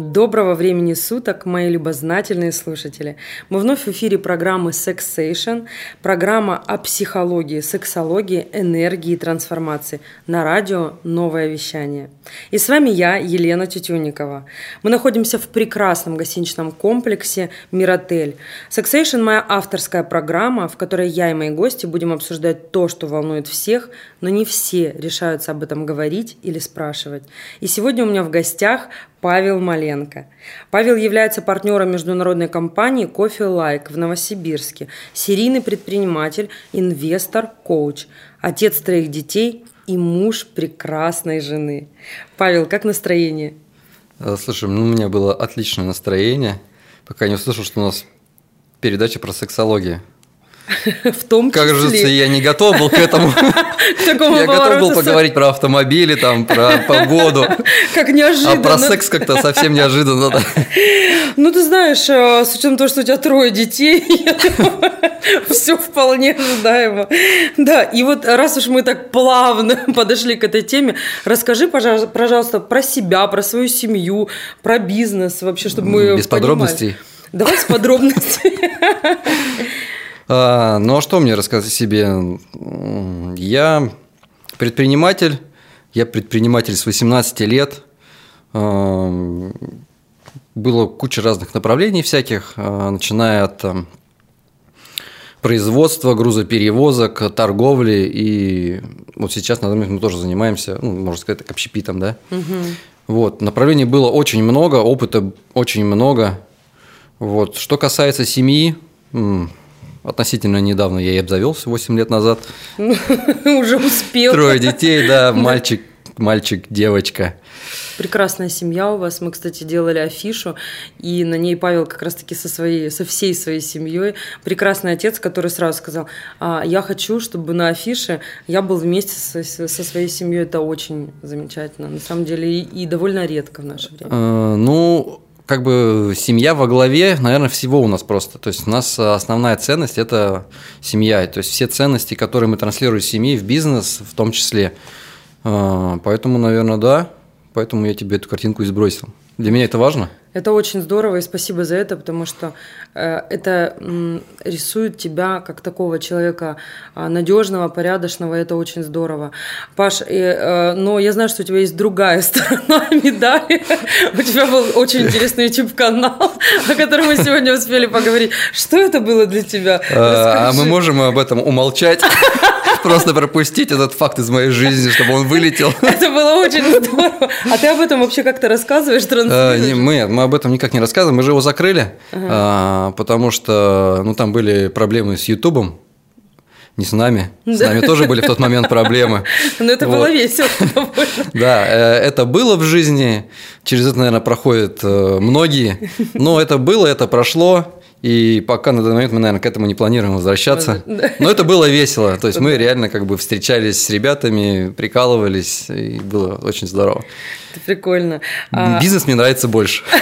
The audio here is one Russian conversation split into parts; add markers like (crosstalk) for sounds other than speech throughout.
Доброго времени суток, мои любознательные слушатели. Мы вновь в эфире программы Sexation, программа о психологии, сексологии, энергии и трансформации на радио «Новое вещание». И с вами я, Елена Тютюникова. Мы находимся в прекрасном гостиничном комплексе «Миротель». Sexation – моя авторская программа, в которой я и мои гости будем обсуждать то, что волнует всех, но не все решаются об этом говорить или спрашивать. И сегодня у меня в гостях Павел Маленко. Павел является партнером международной компании Coffee Like в Новосибирске, серийный предприниматель, инвестор, коуч, отец троих детей и муж прекрасной жены. Павел, как настроение? Э, слушай, ну, у меня было отличное настроение, пока не услышал, что у нас передача про сексологию. В том числе. Кажется, я не готов был к этому. (laughs) Я готов был поговорить про автомобили, там, про (laughs) погоду. Как неожиданно. А про секс как-то совсем неожиданно. Ну, ты знаешь, э, с учетом того, что у тебя трое детей, (laughs) все вполне ожидаемо. Да, и вот раз уж мы так плавно подошли к этой теме, расскажи, пожалуйста, про себя, про свою семью, про бизнес вообще, чтобы мы Без подробностей? Давай с подробностями. А, ну а что мне рассказать о себе? Я предприниматель, я предприниматель с 18 лет. А, было куча разных направлений всяких, а, начиная от производства, грузоперевозок, торговли. И вот сейчас, на данный момент, мы тоже занимаемся, ну, можно сказать, так, общепитом, да. Угу. Вот, направлений было очень много, опыта очень много. Вот. Что касается семьи, Относительно недавно я и обзавелся 8 лет назад. (laughs) Уже успел. Трое детей, (laughs) да, мальчик, мальчик, девочка. Прекрасная семья у вас. Мы, кстати, делали афишу, и на ней Павел как раз-таки со, своей, со всей своей семьей. Прекрасный отец, который сразу сказал, а, я хочу, чтобы на афише я был вместе со, со своей семьей. Это очень замечательно. На самом деле, и, и довольно редко в наше время. А, ну, как бы семья во главе, наверное, всего у нас просто. То есть у нас основная ценность – это семья. То есть все ценности, которые мы транслируем в семье, в бизнес в том числе. А, поэтому, наверное, да. Поэтому я тебе эту картинку и сбросил. Для меня это важно. Это очень здорово, и спасибо за это, потому что э, это м, рисует тебя как такого человека э, надежного, порядочного, это очень здорово. Паш, э, э, но я знаю, что у тебя есть другая (laughs) сторона медали. У тебя был очень интересный YouTube-канал, о котором мы сегодня успели поговорить. Что это было для тебя? А мы можем об этом умолчать? (laughs) Просто пропустить этот факт из моей жизни, чтобы он вылетел. (laughs) Это было очень здорово. А ты об этом вообще как-то рассказываешь, транслируешь? Мы, мы об этом никак не рассказываем. Мы же его закрыли, а, потому что ну, там были проблемы с Ютубом. Не с нами. С нами тоже были в тот момент проблемы. (laughs) Но это вот. было весело. (laughs) Да, э, это было в жизни. Через это, наверное, проходят э, многие. Но это было, это прошло. И пока на данный момент мы, наверное, к этому не планируем возвращаться. Но это было весело. То есть мы реально как бы встречались с ребятами, прикалывались, и было очень здорово. Это прикольно. А бизнес мне нравится больше. (laughs)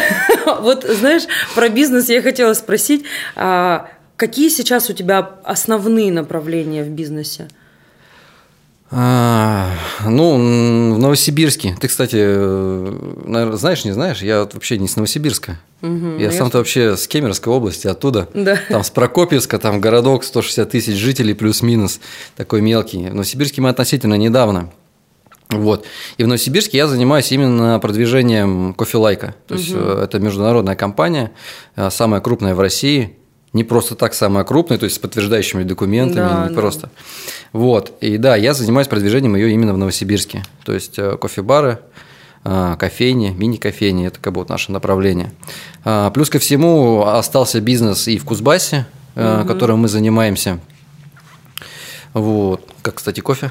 Вот знаешь, про бизнес я хотела спросить. А какие сейчас у тебя основные направления в бизнесе? А, ну, в Новосибирске. Ты, кстати, наверное, знаешь, не знаешь, я вообще не с Новосибирска. Угу, я сам-то вообще с Кемеровской области, оттуда. Да. Там с Прокопьевска, там городок 160 тысяч жителей плюс-минус, такой мелкий. В Новосибирске мы относительно недавно. Вот. И в Новосибирске я занимаюсь именно продвижением кофелайка. То есть угу. это международная компания, э, самая крупная в России не просто так самая крупная, то есть с подтверждающими документами, да, не да. просто. Вот. И да, я занимаюсь продвижением ее именно в Новосибирске. То есть э, кофе-бары, э, кофейни, мини-кофейни – это как бы вот наше направление. А, плюс ко всему остался бизнес и в Кузбассе, угу. которым мы занимаемся. Вот. Как, кстати, кофе?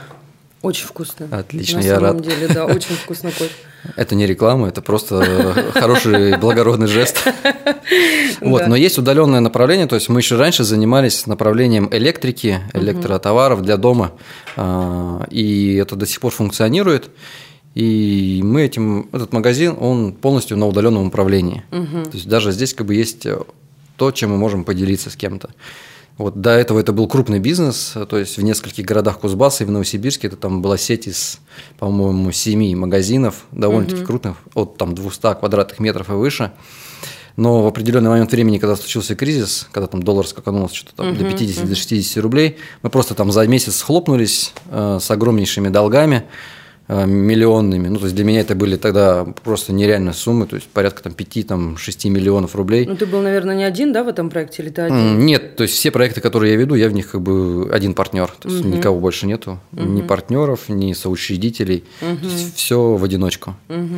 Очень вкусно. Отлично, На я рад. На самом деле, да, очень вкусно кофе. (laughs) Это не реклама, это просто хороший благородный жест. (laughs) Вот, но есть удаленное направление, то есть мы еще раньше занимались направлением электрики, электротоваров для дома, а, и это до сих пор функционирует. И мы этим, этот магазин, он полностью на удаленном управлении. То есть даже здесь как бы есть то, чем мы можем поделиться с кем-то. Вот до этого это был крупный бизнес, то есть в нескольких городах Кузбасса и в Новосибирске это там была сеть из, по-моему, семи магазинов, довольно-таки угу. крупных, от там 200 квадратных метров и выше. Но в определенный момент времени, когда случился кризис, когда там доллар скаканулся что-то там угу, до 50 угу. до 60 рублей, мы просто там за месяц схлопнулись э, с огромнейшими долгами. Э, миллионными. Ну, то есть для меня это были тогда просто нереальные суммы, то есть порядка там 5-6 миллионов рублей. Ну, ты был, наверное, не один, да, в этом проекте, или ты один? Нет, то есть все проекты, которые я веду, я в них как бы один партнер, то есть угу. никого больше нету, угу. ни партнеров, ни соучредителей, угу. то есть все в одиночку. Угу.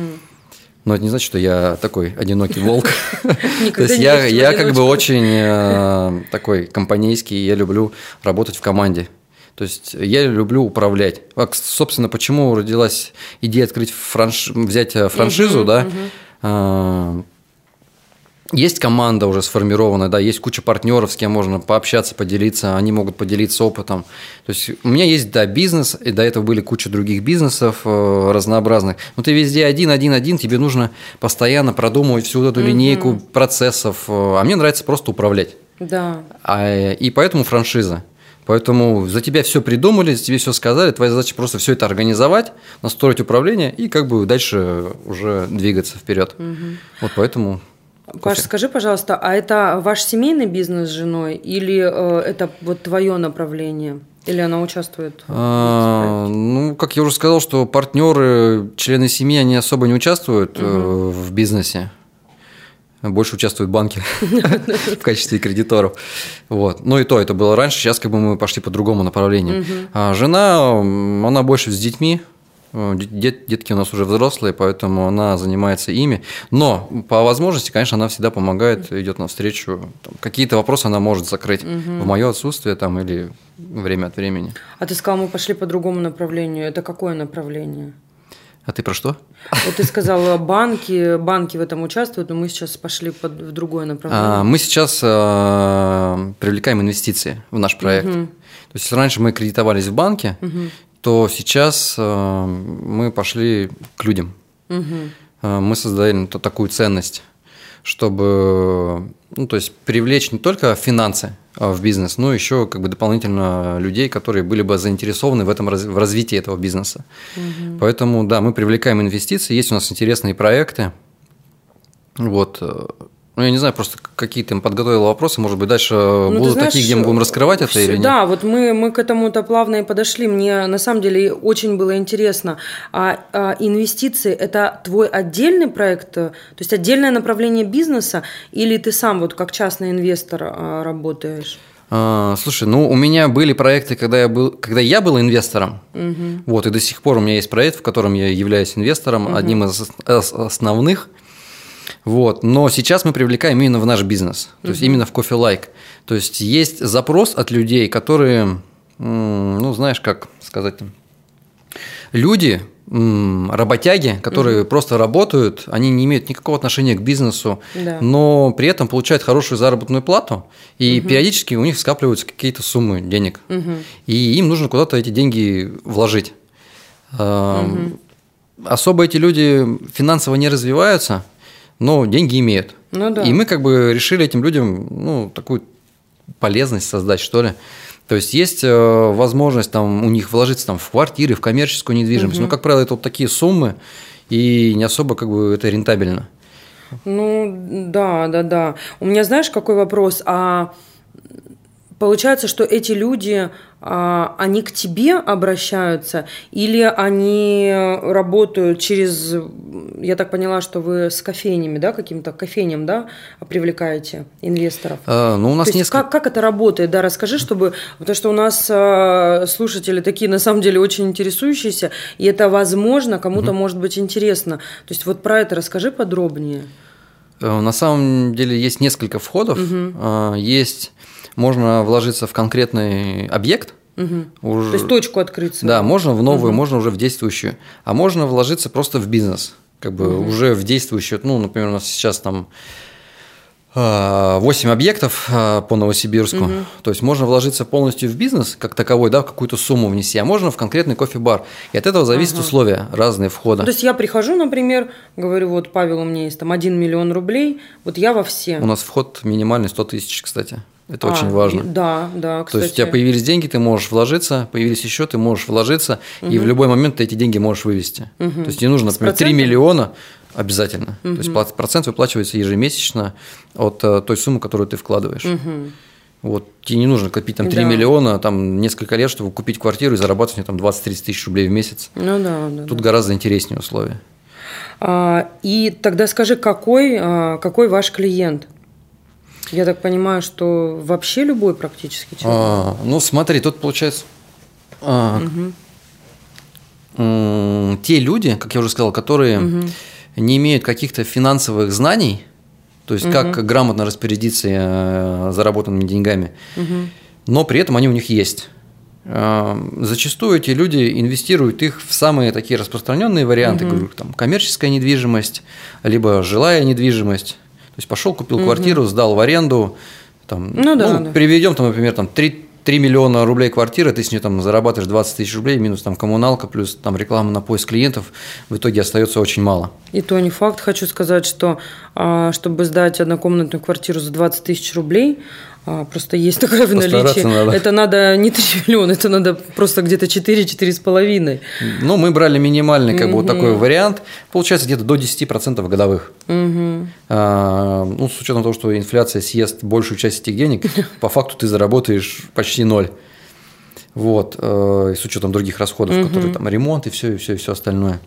Но это не значит, что я такой одинокий волк. (laughs) То есть я, я как бы очень э, такой компанейский, я люблю работать в команде. То есть я люблю управлять. А, собственно, почему родилась идея открыть франш... взять э, франшизу, да? Uh-huh. Есть команда уже сформированная, да, есть куча партнеров, с кем можно пообщаться, поделиться, они могут поделиться опытом. То есть у меня есть, да, бизнес, и до этого были куча других бизнесов э, разнообразных. Но ты везде один, один, один, тебе нужно постоянно продумывать всю эту линейку угу. процессов. Э, а мне нравится просто управлять. Да. А, и поэтому франшиза. Поэтому за тебя все придумали, тебе все сказали, твоя задача просто все это организовать, настроить управление и как бы дальше уже двигаться вперед. Угу. Вот поэтому. Паш, скажи, пожалуйста, а это ваш семейный бизнес с женой или э, это вот твое направление? Или она участвует? А, ну, как я уже сказал, что партнеры, члены семьи, они особо не участвуют угу. э, в бизнесе больше участвуют банки (laughs) в качестве кредиторов. Вот. Ну и то, это было раньше, сейчас как бы мы пошли по другому направлению. А жена, она больше с детьми, Дет, детки у нас уже взрослые, поэтому она занимается ими. Но по возможности, конечно, она всегда помогает, идет навстречу. Какие-то вопросы она может закрыть угу. в мое отсутствие там, или время от времени. А ты сказал, мы пошли по другому направлению. Это какое направление? А ты про что? Вот ты сказал, банки, банки в этом участвуют, но мы сейчас пошли под, в другое направление. А, мы сейчас а, привлекаем инвестиции в наш проект. Угу. То есть, если раньше мы кредитовались в банке, угу. то сейчас а, мы пошли к людям. Угу. А, мы создали такую ценность, чтобы ну, то есть привлечь не только финансы, а, в бизнес, но еще как бы дополнительно людей, которые были бы заинтересованы в этом в развитии этого бизнеса. Угу. Поэтому да, мы привлекаем инвестиции, есть у нас интересные проекты. Вот э, ну, я не знаю, просто какие ты подготовил вопросы, может быть, дальше ну, будут знаешь, такие, где мы будем раскрывать это или нет? Да, вот мы, мы к этому-то плавно и подошли. Мне на самом деле очень было интересно. А, а инвестиции – это твой отдельный проект, то есть отдельное направление бизнеса, или ты сам вот как частный инвестор а, работаешь? А, слушай, ну у меня были проекты, когда я был, когда я был инвестором, угу. вот и до сих пор у меня есть проект, в котором я являюсь инвестором, угу. одним из основных. Вот. Но сейчас мы привлекаем именно в наш бизнес, то угу. есть именно в кофе лайк. То есть есть запрос от людей, которые, ну знаешь, как сказать, люди, работяги, которые угу. просто работают, они не имеют никакого отношения к бизнесу, да. но при этом получают хорошую заработную плату, и угу. периодически у них скапливаются какие-то суммы денег, угу. и им нужно куда-то эти деньги вложить. Угу. Особо эти люди финансово не развиваются, но деньги имеют. Ну, да. И мы как бы решили этим людям ну, такую полезность создать, что ли. То есть есть э, возможность там у них вложиться там в квартиры, в коммерческую недвижимость. Угу. Но, как правило, это вот такие суммы, и не особо как бы это рентабельно. Ну, да, да, да. У меня, знаешь, какой вопрос? А Получается, что эти люди, а, они к тебе обращаются или они работают через, я так поняла, что вы с кофейнями, да, каким-то кофейням, да, привлекаете инвесторов? А, ну, у нас То несколько... как, как это работает, да, расскажи, чтобы, потому что у нас а, слушатели такие, на самом деле, очень интересующиеся, и это, возможно, кому-то угу. может быть интересно. То есть вот про это расскажи подробнее. Э, на самом деле есть несколько входов, угу. есть можно вложиться в конкретный объект, Угу. Уже... То есть точку открыться. Да, можно в новую, угу. можно уже в действующую. А можно вложиться просто в бизнес. Как бы угу. уже в действующую. Ну, например, у нас сейчас там 8 а, объектов а, по Новосибирску. Угу. То есть можно вложиться полностью в бизнес, как таковой, да, в какую-то сумму внести, а можно в конкретный кофе-бар. И от этого зависят ага. условия разные входа. Ну, то есть я прихожу, например, говорю, вот, Павел, у меня есть там 1 миллион рублей, вот я во все. У нас вход минимальный 100 тысяч, кстати. Это а, очень важно. Да, да, кстати. То есть у тебя появились деньги, ты можешь вложиться, появились еще, ты можешь вложиться, угу. и в любой момент ты эти деньги можешь вывести. Угу. То есть не нужно, например, 3 миллиона обязательно. Угу. То есть процент выплачивается ежемесячно от э, той суммы, которую ты вкладываешь. Угу. Вот, тебе не нужно копить там 3 да. миллиона, там несколько лет, чтобы купить квартиру и зарабатывать там 20-30 тысяч рублей в месяц. Ну да, да. Тут да. гораздо интереснее условия. А, и тогда скажи, какой, а, какой ваш клиент? Я так понимаю, что вообще любой практически человек. А, ну, смотри, тут получается а, угу. те люди, как я уже сказал, которые угу. не имеют каких-то финансовых знаний, то есть угу. как грамотно распорядиться э, заработанными деньгами, угу. но при этом они у них есть. Э, зачастую эти люди инвестируют их в самые такие распространенные варианты, угу. говорю, там коммерческая недвижимость, либо жилая недвижимость. То есть пошел, купил угу. квартиру, сдал в аренду. Там, ну, да, ну, да. Приведем, там, например, там 3, 3 миллиона рублей квартира, ты с нее там зарабатываешь 20 тысяч рублей, минус там коммуналка, плюс там реклама на поиск клиентов, в итоге остается очень мало. И то не факт, хочу сказать, что а, чтобы сдать однокомнатную квартиру за 20 тысяч рублей, а, просто есть такое в наличии. Надо. Это надо не 3 миллиона, это надо просто где-то 4-4,5. Ну, мы брали минимальный как угу. бы вот такой вариант. Получается где-то до 10% годовых. Угу. А, ну, с учетом того, что инфляция съест большую часть этих денег, по факту ты заработаешь почти ноль. Вот, э, с учетом других расходов, угу. которые там ремонт и все, и все, и все остальное.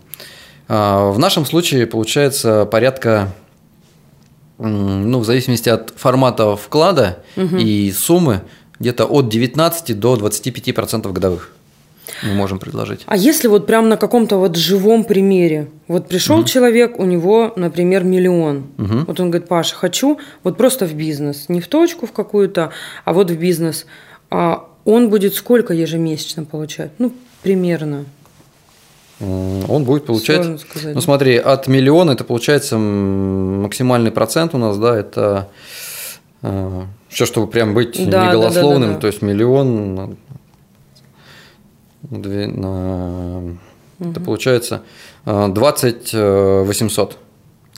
А, в нашем случае получается порядка ну, в зависимости от формата вклада угу. и суммы, где-то от 19 до 25% годовых мы можем предложить. А если вот прям на каком-то вот живом примере, вот пришел угу. человек, у него, например, миллион, угу. вот он говорит, Паша, хочу вот просто в бизнес, не в точку в какую-то, а вот в бизнес, а он будет сколько ежемесячно получать? Ну, примерно он будет получать, ну смотри, от миллиона это получается максимальный процент у нас, да, это э, все, чтобы прям быть да, не голословным, да, да, да, то есть миллион на, на, угу. это получается 20 э, 800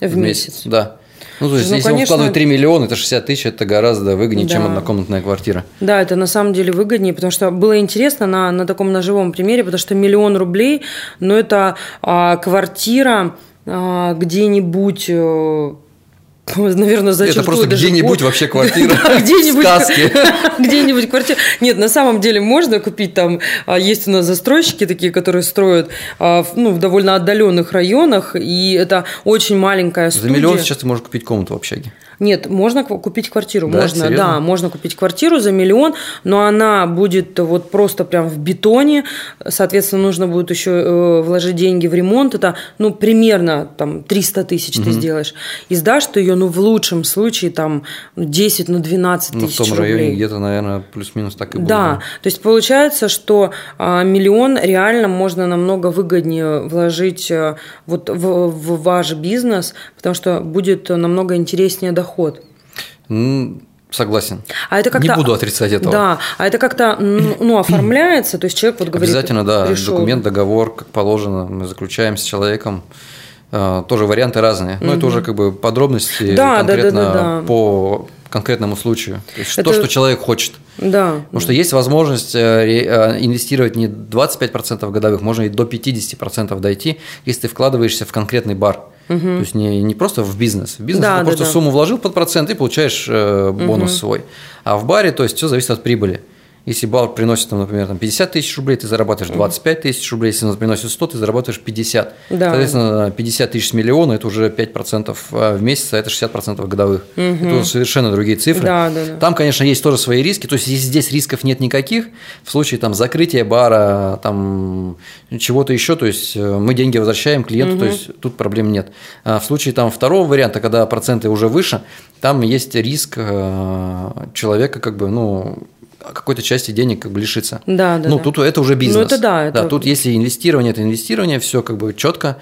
э, в, в месяц. месяц. Да. Ну, то есть, ну, если конечно... он вкладывает 3 миллиона, это 60 тысяч, это гораздо выгоднее, да. чем однокомнатная квартира. Да, это на самом деле выгоднее, потому что было интересно на, на таком ножевом примере, потому что миллион рублей, но это а, квартира а, где-нибудь э, (laughs) наверное, зачем Это просто где-нибудь вообще (laughs) квартира где-нибудь, (laughs) где-нибудь квартира. Нет, на самом деле можно купить там, а, есть у нас застройщики такие, которые строят а, ну, в довольно отдаленных районах, и это очень маленькая студия. За миллион сейчас ты можешь купить комнату в общаге. Нет, можно купить квартиру, да, можно, серьезно? да, можно купить квартиру за миллион, но она будет вот просто прям в бетоне, соответственно, нужно будет еще э, вложить деньги в ремонт, это, ну, примерно там 300 тысяч угу. ты сделаешь, и сдашь ты ее, ну, в лучшем случае там 10, ну, 12 ну, тысяч рублей. в том районе где-то, наверное, плюс-минус так и будет. Да, то есть получается, что а, миллион реально можно намного выгоднее вложить а, вот в, в ваш бизнес, потому что будет намного интереснее доход доход. Согласен. А это как-то, Не буду отрицать этого. Да, а это как-то ну, оформляется, то есть человек вот говорит... Обязательно, да, пришел. документ, договор, как положено, мы заключаем с человеком. А, тоже варианты разные. Но угу. это уже как бы подробности да, конкретно да, да, да, да. по конкретному случаю. То есть это... то, что человек хочет. Да. Потому что есть возможность э, э, инвестировать не 25% годовых, можно и до 50% дойти, если ты вкладываешься в конкретный бар. Угу. То есть не, не просто в бизнес. В бизнес да, ты да, просто да. сумму вложил под процент и получаешь э, бонус угу. свой. А в баре, то есть все зависит от прибыли. Если бар приносит, там, например, там 50 тысяч рублей, ты зарабатываешь 25 тысяч рублей. Если он приносит 100, ты зарабатываешь 50. Да. Соответственно, 50 тысяч с миллиона – это уже 5% в месяц, а это 60% годовых. Угу. Это уже совершенно другие цифры. Да, да, да. Там, конечно, есть тоже свои риски. То есть, если здесь рисков нет никаких, в случае там, закрытия бара, там, чего-то еще, то есть э, мы деньги возвращаем клиенту, угу. то есть тут проблем нет. А в случае там, второго варианта, когда проценты уже выше, там есть риск э, человека как бы, ну, какой-то части денег как бы лишиться. Да, да. Ну, да. тут это уже бизнес. Ну, это да. Это... Да, тут если инвестирование, это инвестирование, все как бы четко,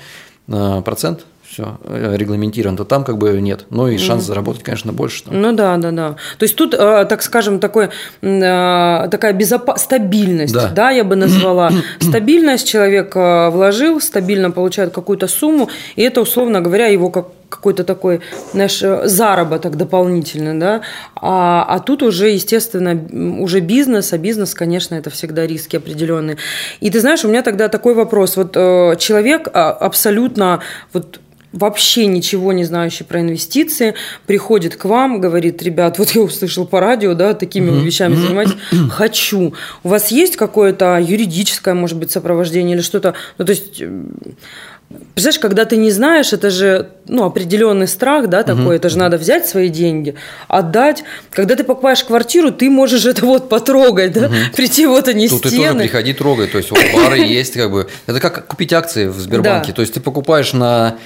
э, процент все э, регламентировано, то там как бы нет. Ну и шанс mm. заработать, конечно, больше. Там. Ну да, да, да. То есть тут, э, так скажем, такой, такая безопа- стабильность, да. да, я бы назвала. (clears throat) Стабильность человек вложил, стабильно получает какую-то сумму, и это, условно говоря, его как какой-то такой наш заработок дополнительный, да, а, а тут уже, естественно, уже бизнес, а бизнес, конечно, это всегда риски определенные. И ты знаешь, у меня тогда такой вопрос, вот э, человек а, абсолютно вот вообще ничего не знающий про инвестиции, приходит к вам, говорит, ребят, вот я услышал по радио, да, такими mm-hmm. вещами занимаюсь, (clears throat) хочу. У вас есть какое-то юридическое, может быть, сопровождение или что-то? Ну, то есть Представляешь, когда ты не знаешь, это же ну, определенный страх, да, такой, угу. это же надо взять свои деньги, отдать. Когда ты покупаешь квартиру, ты можешь это вот потрогать, да, угу. прийти вот они Тут стены. ты тоже приходи трогай, то есть вот бары есть, как бы, это как купить акции в Сбербанке, то есть ты покупаешь на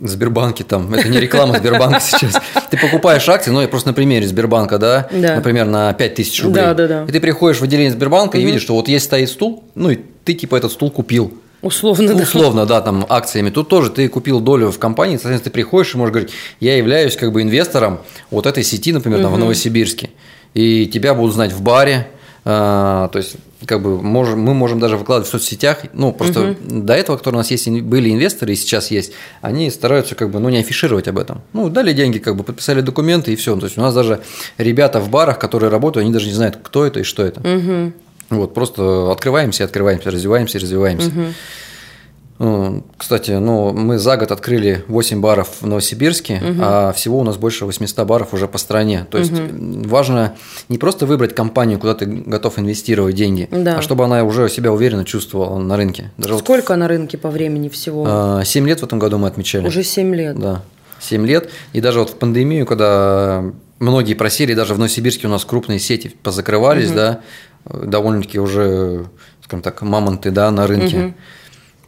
Сбербанке там, это не реклама Сбербанка сейчас. Ты покупаешь акции, ну, я просто на примере Сбербанка, да, да. например, на 5000 рублей. Да, да, да. И ты приходишь в отделение Сбербанка угу. и видишь, что вот есть стоит стул, ну, и ты типа этот стул купил. Условно, да. Условно, да, там акциями. Тут тоже ты купил долю в компании, соответственно, ты приходишь и можешь говорить, я являюсь как бы инвестором вот этой сети, например, там, угу. в Новосибирске. И тебя будут знать в баре, а, то есть как бы можем, мы можем даже выкладывать в соцсетях. Ну, просто угу. до этого, которые у нас есть, были инвесторы и сейчас есть, они стараются как бы, ну, не афишировать об этом. Ну, дали деньги, как бы подписали документы и все. То есть у нас даже ребята в барах, которые работают, они даже не знают, кто это и что это. Угу. Вот, просто открываемся, открываемся, развиваемся, развиваемся. Угу. Кстати, ну, мы за год открыли 8 баров в Новосибирске, угу. а всего у нас больше 800 баров уже по стране. То есть угу. важно не просто выбрать компанию, куда ты готов инвестировать деньги, да. а чтобы она уже себя уверенно чувствовала на рынке. Даже Сколько вот, на рынке по времени всего? 7 а, лет в этом году мы отмечали. Уже 7 лет. Да, 7 лет. И даже вот в пандемию, когда многие просили, даже в Новосибирске у нас крупные сети позакрывались, угу. да, довольно-таки уже, скажем так, мамонты, да, на рынке. Угу.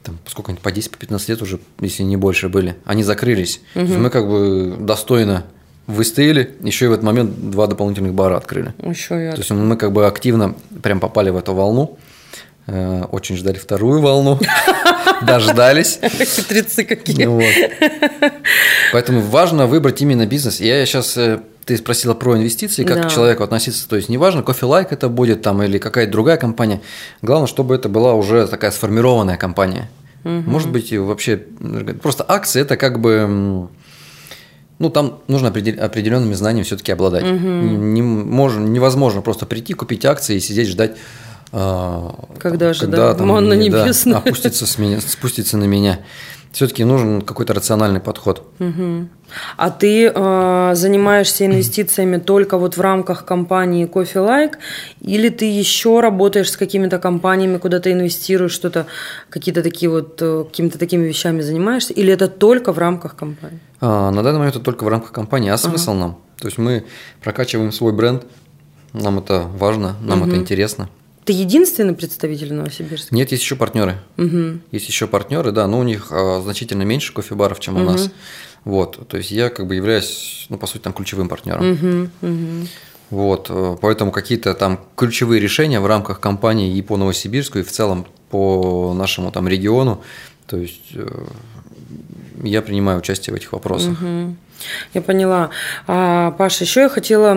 Там, сколько по 10, по 15 лет уже, если не больше были, они закрылись. Угу. мы как бы достойно выстояли, еще и в этот момент два дополнительных бара открыли. Еще и То есть мы как бы активно прям попали в эту волну, э, очень ждали вторую волну, (laughs) дождались. Хитрецы какие. Ну Поэтому важно выбрать именно бизнес. Я сейчас э, ты спросила про инвестиции, как да. к человеку относиться. То есть неважно, кофе лайк это будет там или какая-то другая компания. Главное, чтобы это была уже такая сформированная компания. Угу. Может быть, вообще просто акции это как бы ну, там нужно определенными знаниями все-таки обладать. Угу. Не, можно, невозможно просто прийти, купить акции и сидеть ждать. А, когда там, же, когда, да, там, манна небесная. Да, опустится с меня, спустится на меня все-таки нужен какой-то рациональный подход. Угу. А ты э, занимаешься инвестициями только вот в рамках компании Coffee Like, или ты еще работаешь с какими-то компаниями, куда ты инвестируешь, что-то, какие-то такие вот, э, какими-то такими вещами занимаешься, или это только в рамках компании? А, на данный момент это только в рамках компании. А смысл ага. нам? То есть мы прокачиваем свой бренд, нам это важно, нам угу. это интересно. Ты единственный представитель Новосибирска? Нет, есть еще партнеры. Угу. Есть еще партнеры, да, но у них а, значительно меньше кофе-баров, чем угу. у нас. Вот, то есть я как бы являюсь, ну, по сути, там ключевым партнером. Угу, угу. Вот, э, поэтому какие-то там ключевые решения в рамках компании и по Новосибирску, и в целом по нашему там региону, то есть э, я принимаю участие в этих вопросах. Угу. Я поняла. А, Паша, еще я хотела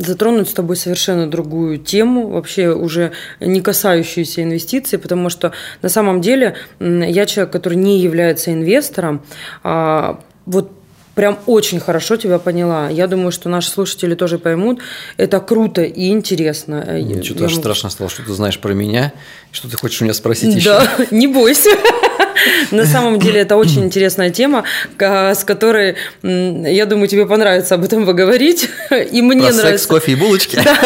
затронуть с тобой совершенно другую тему, вообще уже не касающуюся инвестиций, потому что на самом деле я человек, который не является инвестором. А, вот прям очень хорошо тебя поняла. Я думаю, что наши слушатели тоже поймут. Это круто и интересно. Что-то я... страшно стало, что ты знаешь про меня, что ты хочешь у меня спросить еще. Да, (laughs) не бойся. На самом деле это очень интересная тема, с которой, я думаю, тебе понравится об этом поговорить. (laughs) И мне Про нравится. секс, кофе и булочки. Да.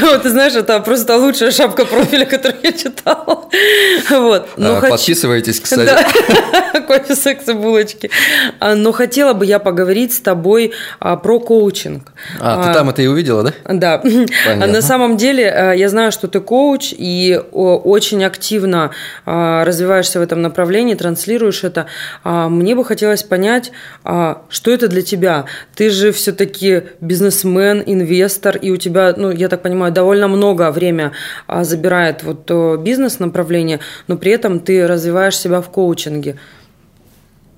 Вот, ты знаешь, это просто лучшая шапка профиля, которую я читала. Вот. Но а, Подписывайтесь, кстати. Да. (laughs) Кофе, секс и булочки. А, но хотела бы я поговорить с тобой а, про коучинг. А, ты там это и увидела, да? Да. (laughs) Понятно. На самом деле, я знаю, что ты коуч и очень активно развиваешься в этом направлении, транслируешь это. Мне бы хотелось понять, что это для тебя. Ты же все-таки бизнесмен, инвестор, и у тебя, ну, я так понимаю, довольно много время а, забирает вот бизнес-направление, но при этом ты развиваешь себя в коучинге.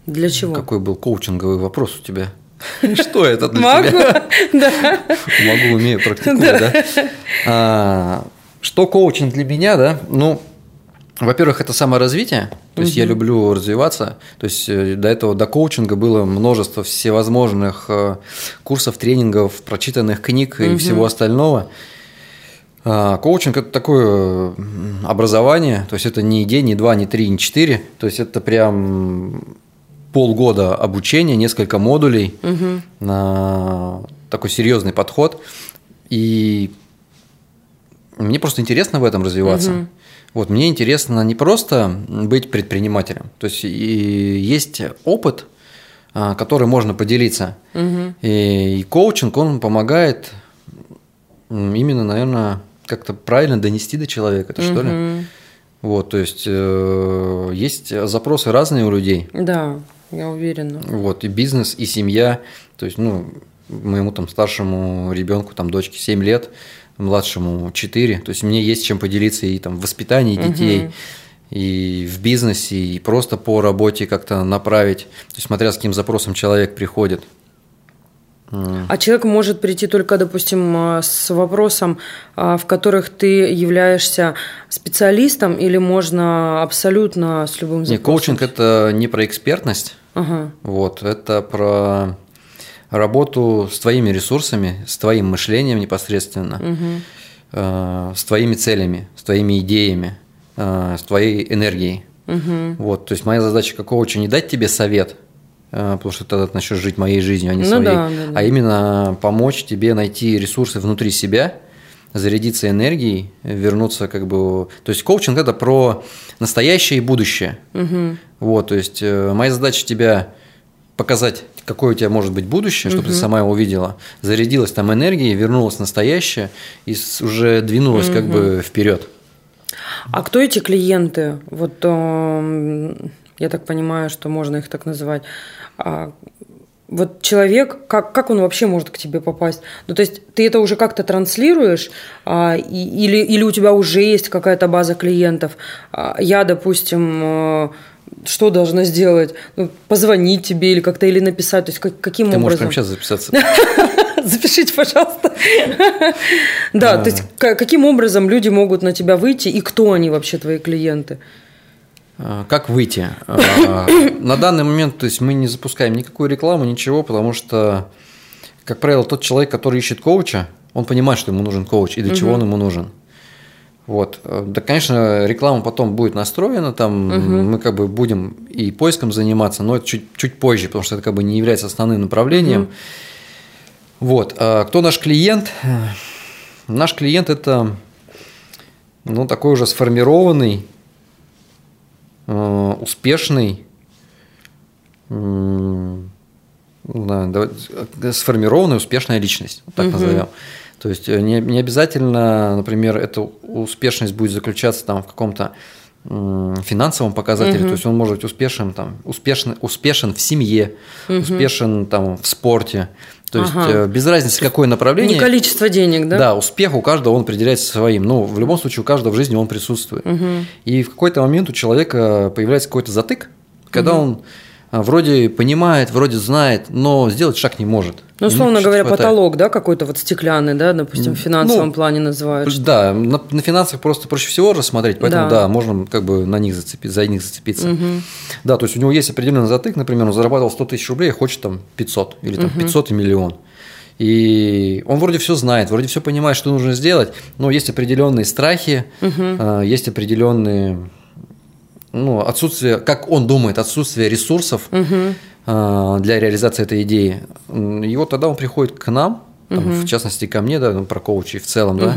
Для чего? Какой был коучинговый вопрос у тебя? (laughs) Что это для Могу? тебя? (laughs) Да. Могу, умею, практикую, да. А, что коучинг для меня, да? Ну, во-первых, это саморазвитие. То есть я люблю развиваться. То есть э, до этого, до коучинга было множество всевозможных э, курсов, тренингов, прочитанных книг и всего остального. А, коучинг это такое образование, то есть это не день, не два, не три, не четыре, то есть это прям полгода обучения, несколько модулей угу. на такой серьезный подход. И мне просто интересно в этом развиваться. Угу. Вот мне интересно не просто быть предпринимателем, то есть и есть опыт, а, который можно поделиться. Угу. И, и коучинг он помогает именно, наверное, как-то правильно донести до человека, это угу. что ли? Вот, то есть э, есть запросы разные у людей. Да, я уверена. Вот, и бизнес, и семья. То есть, ну, моему там старшему ребенку, там, дочке 7 лет, младшему 4. То есть, мне есть чем поделиться и там в воспитании детей, угу. и в бизнесе, и просто по работе как-то направить. То есть, смотря с каким запросом человек приходит. А человек может прийти только, допустим, а, с вопросом, а, в которых ты являешься специалистом, или можно абсолютно с любым запросом? Нет, коучинг – это не про экспертность, ага. вот, это про работу с твоими ресурсами, с твоим мышлением непосредственно, угу. с твоими целями, с твоими идеями, с твоей энергией. Угу. Вот, то есть моя задача как коуча не дать тебе совет – Э, потому что тогда ты начнешь жить моей жизнью, а не ну, своей, да, да, да. а именно помочь тебе найти ресурсы внутри себя, зарядиться энергией, вернуться как бы... То есть коучинг – это про настоящее и будущее. Угу. Вот, то есть э, моя задача тебя показать, какое у тебя может быть будущее, чтобы угу. ты сама его увидела, зарядилась там энергией, вернулась в настоящее и уже двинулась угу. как бы вперед. А кто эти клиенты? Вот э, я так понимаю, что можно их так называть. А, вот человек, как, как он вообще может к тебе попасть? Ну, то есть ты это уже как-то транслируешь, а, и, или, или у тебя уже есть какая-то база клиентов? А, я, допустим, а, что должна сделать? Ну, позвонить тебе или как-то, или написать? То есть как, каким ты образом? Ты можешь прямо сейчас записаться. (laughs) Запишите, пожалуйста. (laughs) Да, то есть каким образом люди могут на тебя выйти, и кто они вообще, твои клиенты? Э, как выйти? Э, (coughs) на данный момент то есть мы не запускаем никакую рекламу, ничего, потому что, как правило, тот человек, который ищет коуча, он понимает, что ему нужен коуч и для чего он ему нужен. Вот. Да, конечно, реклама потом будет настроена, там угу. мы как бы будем и поиском заниматься, но это чуть, чуть позже, потому что это как бы не является основным направлением. Угу. Вот. А кто наш клиент? Наш клиент это ну, такой уже сформированный Э, успешный, да, сформированная успешная личность, так угу. назовем. То есть э, не, не обязательно, например, эта успешность будет заключаться там в каком-то финансовом показателе, угу. то есть он может быть успешен там, успешен, успешен в семье, угу. успешен там в спорте, то есть ага. Э, без разницы, какое направление. Не количество денег, да? Да, успех у каждого он определяется своим. Ну, в любом случае, у каждого в жизни он присутствует. Угу. И в какой-то момент у человека появляется какой-то затык, когда угу. он вроде понимает, вроде знает, но сделать шаг не может. Ну, условно говоря, хватает. потолок, да, какой-то вот стеклянный, да, допустим, в финансовом ну, плане называют. Да, на, на финансах просто проще всего рассмотреть, поэтому да, да можно как бы на них зацепиться, за них зацепиться. Угу. Да, то есть у него есть определенный затык, например, он зарабатывал 100 тысяч рублей, а хочет там 500 или там угу. 500 и миллион. И он вроде все знает, вроде все понимает, что нужно сделать, но есть определенные страхи, угу. есть определенные ну, отсутствие, как он думает, отсутствие ресурсов угу. для реализации этой идеи. И вот тогда он приходит к нам, там, угу. в частности ко мне, да, ну, про коучей в целом, угу. да.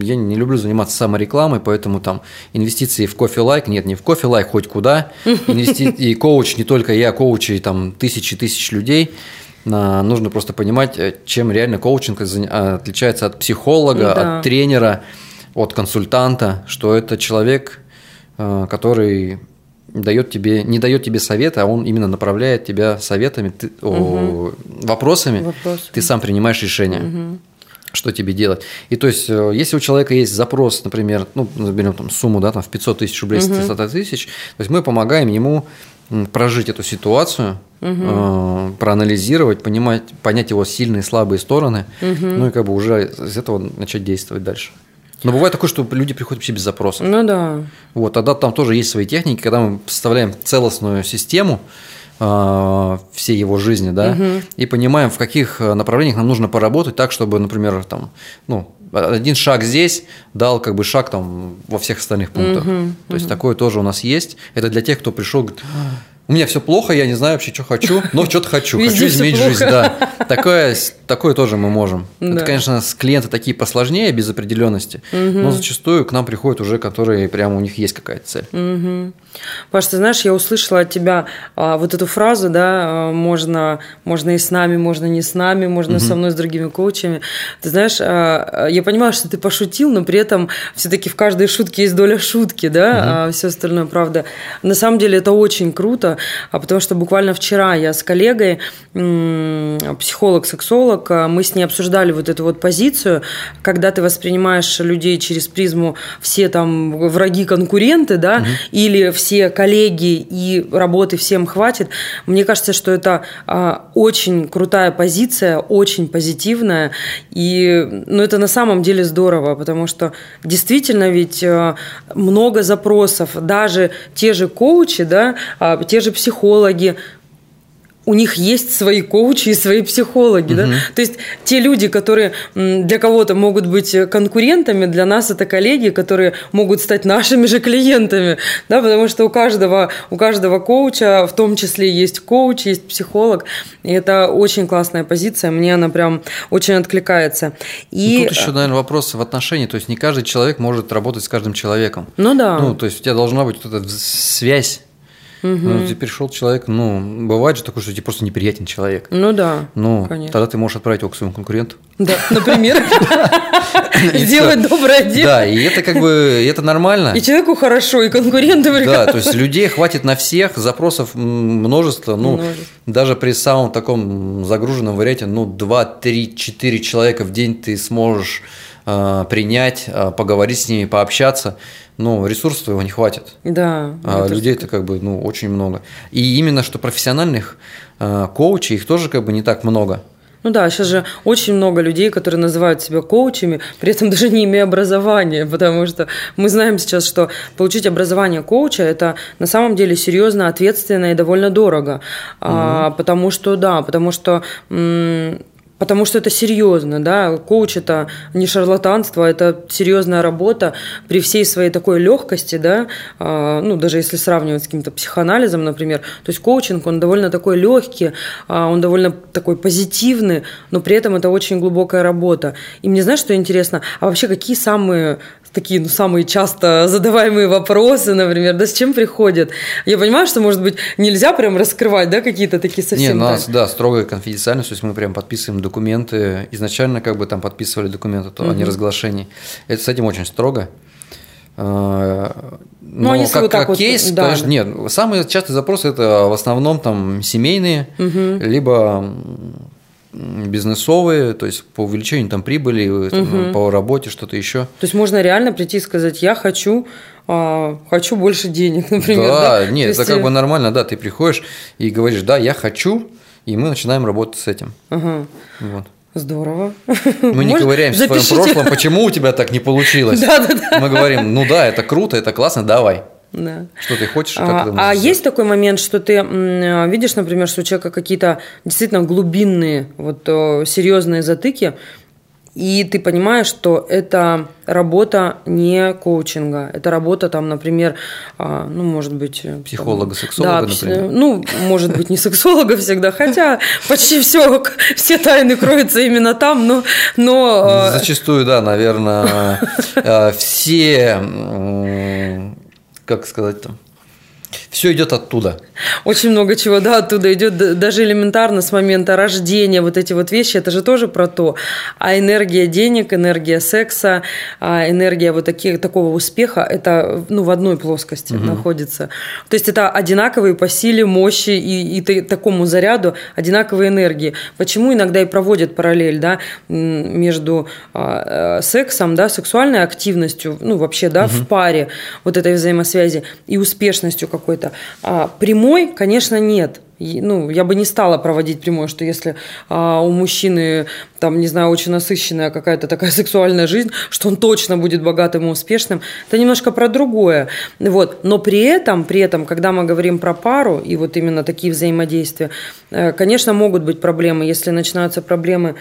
Я не люблю заниматься саморекламой, поэтому там инвестиции в кофе лайк, нет, не в кофе лайк, хоть куда. Инвести... И коуч, не только я, коучи там тысячи тысяч людей. Нужно просто понимать, э, чем реально коучинг отличается от психолога, да. от тренера, от консультанта, что это человек, который дает тебе, не дает тебе совета, а он именно направляет тебя советами, ты, угу. о, вопросами, Вопрос. ты сам принимаешь решение. Угу что тебе делать. И то есть, э, если у человека есть запрос, например, ну, заберем там сумму, да, там в 500 тысяч рублей, угу. 100 тысяч, то есть мы помогаем ему прожить эту ситуацию, угу. э, проанализировать, понимать, понять его сильные и слабые стороны, угу. ну и как бы уже из этого начать действовать дальше. Но бывает такое, что люди приходят вообще без запросов. Ну да. Вот, тогда там тоже есть свои техники, когда мы составляем целостную систему, э, всей его жизни, да, угу. и понимаем, в каких направлениях нам нужно поработать так, чтобы, например, там, ну, один шаг здесь дал как бы шаг там во всех остальных пунктах. Угу, То есть такое тоже у нас есть. Это для тех, кто пришел, говорит, у меня все плохо, я не знаю вообще, что хочу, но что-то хочу, хочу изменить жизнь, да. Такое, такое тоже мы можем. Да. Это, конечно, с клиента такие посложнее, без определенности, угу. но зачастую к нам приходят уже, которые прямо у них есть какая-то цель. Угу. Паш, ты знаешь, я услышала от тебя а, вот эту фразу, да, а, можно, можно и с нами, можно не с нами, можно угу. со мной, с другими коучами. Ты знаешь, а, я понимаю, что ты пошутил, но при этом все-таки в каждой шутке есть доля шутки, да, угу. а все остальное правда. На самом деле это очень круто, а потому что буквально вчера я с коллегой, психолог-сексолог, а, мы с ней обсуждали вот эту вот позицию, когда ты воспринимаешь людей через призму все там враги, конкуренты, да, угу. или все коллеги и работы всем хватит. Мне кажется, что это а, очень крутая позиция, очень позитивная, и ну, это на самом деле здорово, потому что действительно ведь а, много запросов, даже те же коучи, да, те же психологи, у них есть свои коучи и свои психологи, угу. да. То есть те люди, которые для кого-то могут быть конкурентами, для нас это коллеги, которые могут стать нашими же клиентами, да, потому что у каждого у каждого коуча, в том числе есть коуч, есть психолог, и это очень классная позиция, мне она прям очень откликается. И ну, тут еще, наверное, вопрос в отношении, то есть не каждый человек может работать с каждым человеком. Ну да. Ну то есть у тебя должна быть вот эта связь Угу. Ну, пришел человек, ну, бывает же такое, что тебе просто неприятен человек. Ну да. Ну, конечно. тогда ты можешь отправить его к своему конкуренту. Да, например. (laughs) Сделать доброе дело. Да, и это как бы, это нормально. И человеку хорошо, и конкуренты Да, то есть людей хватит на всех, запросов множество. Ну, даже при самом таком загруженном варианте, ну, 2, 3, 4 человека в день ты сможешь принять, а, поговорить с ними, пообщаться но ресурсов его не хватит. Да. А людей это как бы ну, очень много. И именно что профессиональных э, коучей, их тоже как бы не так много. Ну да, сейчас же очень много людей, которые называют себя коучами, при этом (laughs) даже не имея образования, потому что мы знаем сейчас, что получить образование коуча это на самом деле серьезно, ответственно и довольно дорого, mm-hmm. а, потому что да, потому что потому что это серьезно, да, коуч это не шарлатанство, это серьезная работа при всей своей такой легкости, да, а, ну, даже если сравнивать с каким-то психоанализом, например, то есть коучинг, он довольно такой легкий, а, он довольно такой позитивный, но при этом это очень глубокая работа. И мне знаешь, что интересно, а вообще какие самые такие ну, самые часто задаваемые вопросы, например, да, с чем приходят. Я понимаю, что, может быть, нельзя прям раскрывать, да, какие-то такие совсем... Не, у нас, да, строгая конфиденциальность, то есть мы прям подписываем документы, изначально как бы там подписывали документы то, угу. о неразглашении. Это с этим очень строго. А, ну, Но, Но как, как вот, кейс, да. конечно, нет. Самые частые запросы это в основном там семейные, угу. либо бизнесовые, то есть по увеличению там прибыли, угу. по работе, что-то еще. То есть можно реально прийти и сказать, я хочу, а, хочу больше денег, (laughs) например. Да, да? нет, это как бы нормально, да, ты приходишь и говоришь, да, я хочу, и мы начинаем работать с этим. Ага. Вот. Здорово. Мы не ковыряемся в своем прошлом, почему у тебя так не получилось. (laughs) Да, да, да. Мы говорим, ну да, это круто, это классно, давай. Да. Что ты хочешь, как а, А есть такой момент, что ты видишь, например, что у человека какие-то действительно глубинные, вот серьезные затыки, и ты понимаешь, что это работа не коучинга, это работа там, например, а, ну, может быть... Э, Психолога, сексолога, да, например. Ну, может быть, не сексолога всегда, хотя почти все, все тайны кроются именно там, но... но э, Зачастую, да, наверное, э, все как сказать там, все идет оттуда. Очень много чего, да, оттуда идет. Даже элементарно с момента рождения вот эти вот вещи, это же тоже про то. А энергия денег, энергия секса, а энергия вот таких, такого успеха, это ну, в одной плоскости угу. находится. То есть это одинаковые по силе, мощи и, и такому заряду одинаковые энергии. Почему иногда и проводят параллель да, между а, э, сексом, да, сексуальной активностью, ну вообще да, угу. в паре вот этой взаимосвязи и успешностью какой-то. А, прямой, конечно, нет. ну, я бы не стала проводить прямое, что если а, у мужчины, там, не знаю, очень насыщенная какая-то такая (laughs) сексуальная жизнь, что он точно будет богатым и успешным. Это немножко про другое. Вот. Но при этом, при этом, когда мы говорим про пару и вот именно такие взаимодействия, э, конечно, могут быть проблемы. Если начинаются проблемы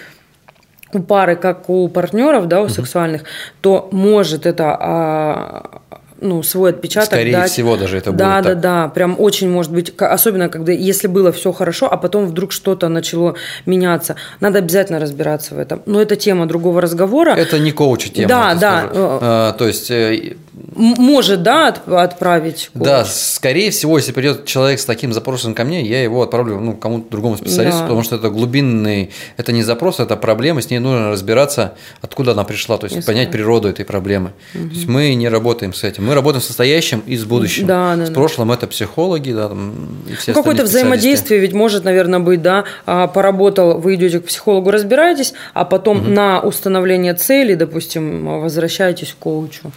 у пары, как у партнеров, да, у угу. сексуальных, то может это а, ну, свой отпечаток Скорее дать. всего, даже это да, будет. Да, да, да. Прям очень может быть, особенно когда если было все хорошо, а потом вдруг что-то начало меняться. Надо обязательно разбираться в этом. Но это тема другого разговора. Это не коуч тема. Да, да. А, то есть э, может, да, отправить. Коуч. Да, скорее всего, если придет человек с таким запросом ко мне, я его отправлю ну, кому-то другому специалисту, да. потому что это глубинный, это не запрос, это проблема, с ней нужно разбираться, откуда она пришла, то есть Если. понять природу этой проблемы. Угу. То есть мы не работаем с этим, мы работаем с настоящим и с будущим. Да, да, с прошлым да. это психологи, да, там, и все ну, Какое-то взаимодействие ведь может, наверное, быть, да, а, поработал, вы идете к психологу, разбираетесь, а потом угу. на установление цели, допустим, возвращаетесь к коучу.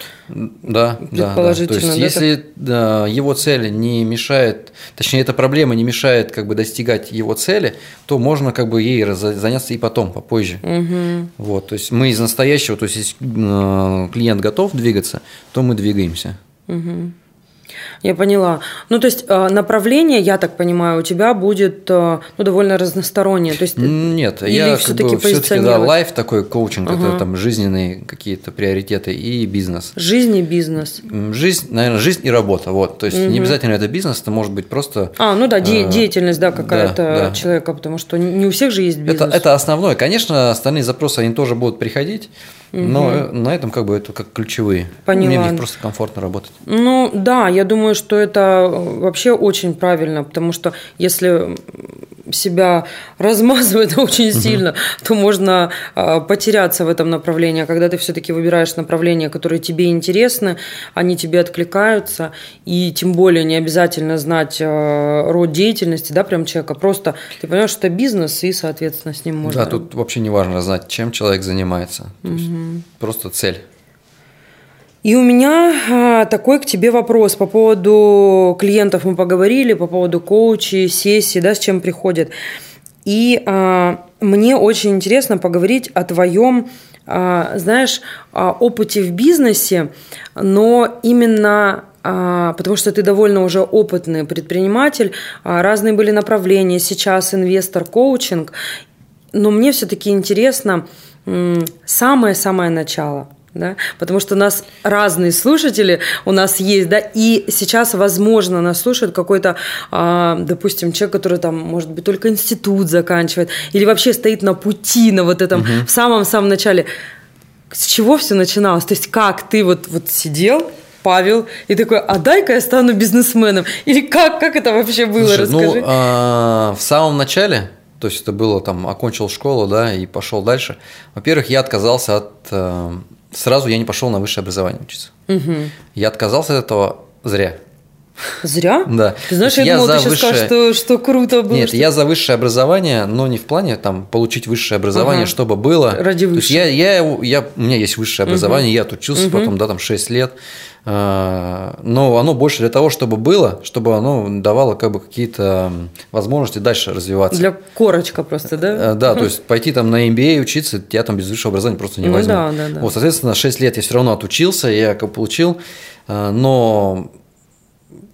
Да, да, да. То есть, да, если да, его цель не мешает, точнее, эта проблема не мешает как бы достигать его цели, то можно как бы ей заняться и потом, попозже. Угу. Вот, то есть мы из настоящего, то есть если э, клиент готов двигаться, то мы двигаемся. Угу. Я поняла. Ну, то есть э, направление, я так понимаю, у тебя будет э, ну, довольно разностороннее. То есть, Нет, я все-таки все да, лайф такой коучинг, ага. это там жизненные какие-то приоритеты и бизнес. Жизнь и бизнес. Жизнь, наверное, жизнь и работа. Вот. То есть угу. не обязательно это бизнес, это может быть просто. А, ну да, де- деятельность, да, какая-то да, да. человека, потому что не у всех же есть бизнес. Это, это основное. Конечно, остальные запросы они тоже будут приходить. Но на этом как бы это как ключевые. Поняла. Мне в них просто комфортно работать. Ну да, я думаю, что это вообще очень правильно, потому что если себя размазывает (laughs) очень сильно, угу. то можно а, потеряться в этом направлении. А когда ты все-таки выбираешь направления, которые тебе интересны, они тебе откликаются, и тем более не обязательно знать а, род деятельности, да, прям человека, просто ты понимаешь, что это бизнес, и, соответственно, с ним можно... Да, тут вообще не важно знать, чем человек занимается. Угу. просто цель. И у меня а, такой к тебе вопрос. По поводу клиентов мы поговорили, по поводу коучей, сессий, да, с чем приходят. И а, мне очень интересно поговорить о твоем, а, знаешь, а, опыте в бизнесе, но именно а, потому что ты довольно уже опытный предприниматель, разные были направления, сейчас инвестор, коучинг, но мне все-таки интересно самое-самое начало – да, потому что у нас разные слушатели у нас есть, да, и сейчас, возможно, нас слушает какой-то, а, допустим, человек, который там, может быть, только институт заканчивает, или вообще стоит на пути, на вот этом, угу. в самом-самом начале. С чего все начиналось? То есть как ты вот, вот сидел, Павел, и такой, а дай-ка я стану бизнесменом. Или как, как это вообще было, Слушай, ну, расскажи. Ну, а, в самом начале, то есть это было там, окончил школу, да, и пошел дальше. Во-первых, я отказался от э, сразу я не пошел на высшее образование учиться. Угу. Я отказался от этого зря. Зря? Да. Ты знаешь, я, я думал, ты сейчас высшее... скажешь, что, что круто было. Нет, что... я за высшее образование, но не в плане там получить высшее образование, ага. чтобы было. Ради высшего. То есть я, я, я, у меня есть высшее образование, угу. я отучился угу. потом, да, там 6 лет. А, но оно больше для того, чтобы было, чтобы оно давало как бы какие-то возможности дальше развиваться. Для корочка просто, да? Э, да, то есть пойти там на MBA учиться, я там без высшего образования просто не ну, возьму. Да, да, да. Вот, соответственно, 6 лет я все равно отучился, я как получил, э, но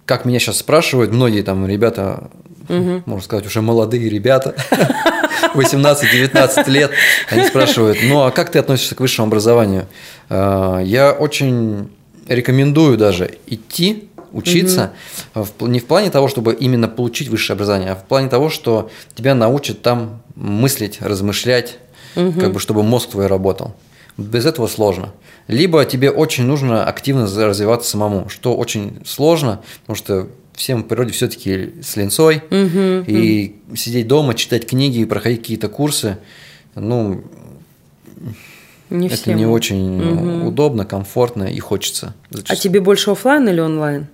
как меня сейчас спрашивают, многие там ребята, угу. можно сказать, уже молодые ребята, (laughs) 18-19 лет, они спрашивают, ну а как ты относишься к высшему образованию? Э, я очень рекомендую даже идти учиться угу. в, не в плане того, чтобы именно получить высшее образование, а в плане того, что тебя научат там мыслить, размышлять, угу. как бы чтобы мозг твой работал. Без этого сложно. Либо тебе очень нужно активно развиваться самому, что очень сложно, потому что всем в природе все-таки с линцой, угу, и угу. сидеть дома, читать книги и проходить какие-то курсы, ну, не это всем. не очень угу. удобно, комфортно и хочется. Зачастую. А тебе больше офлайн или онлайн?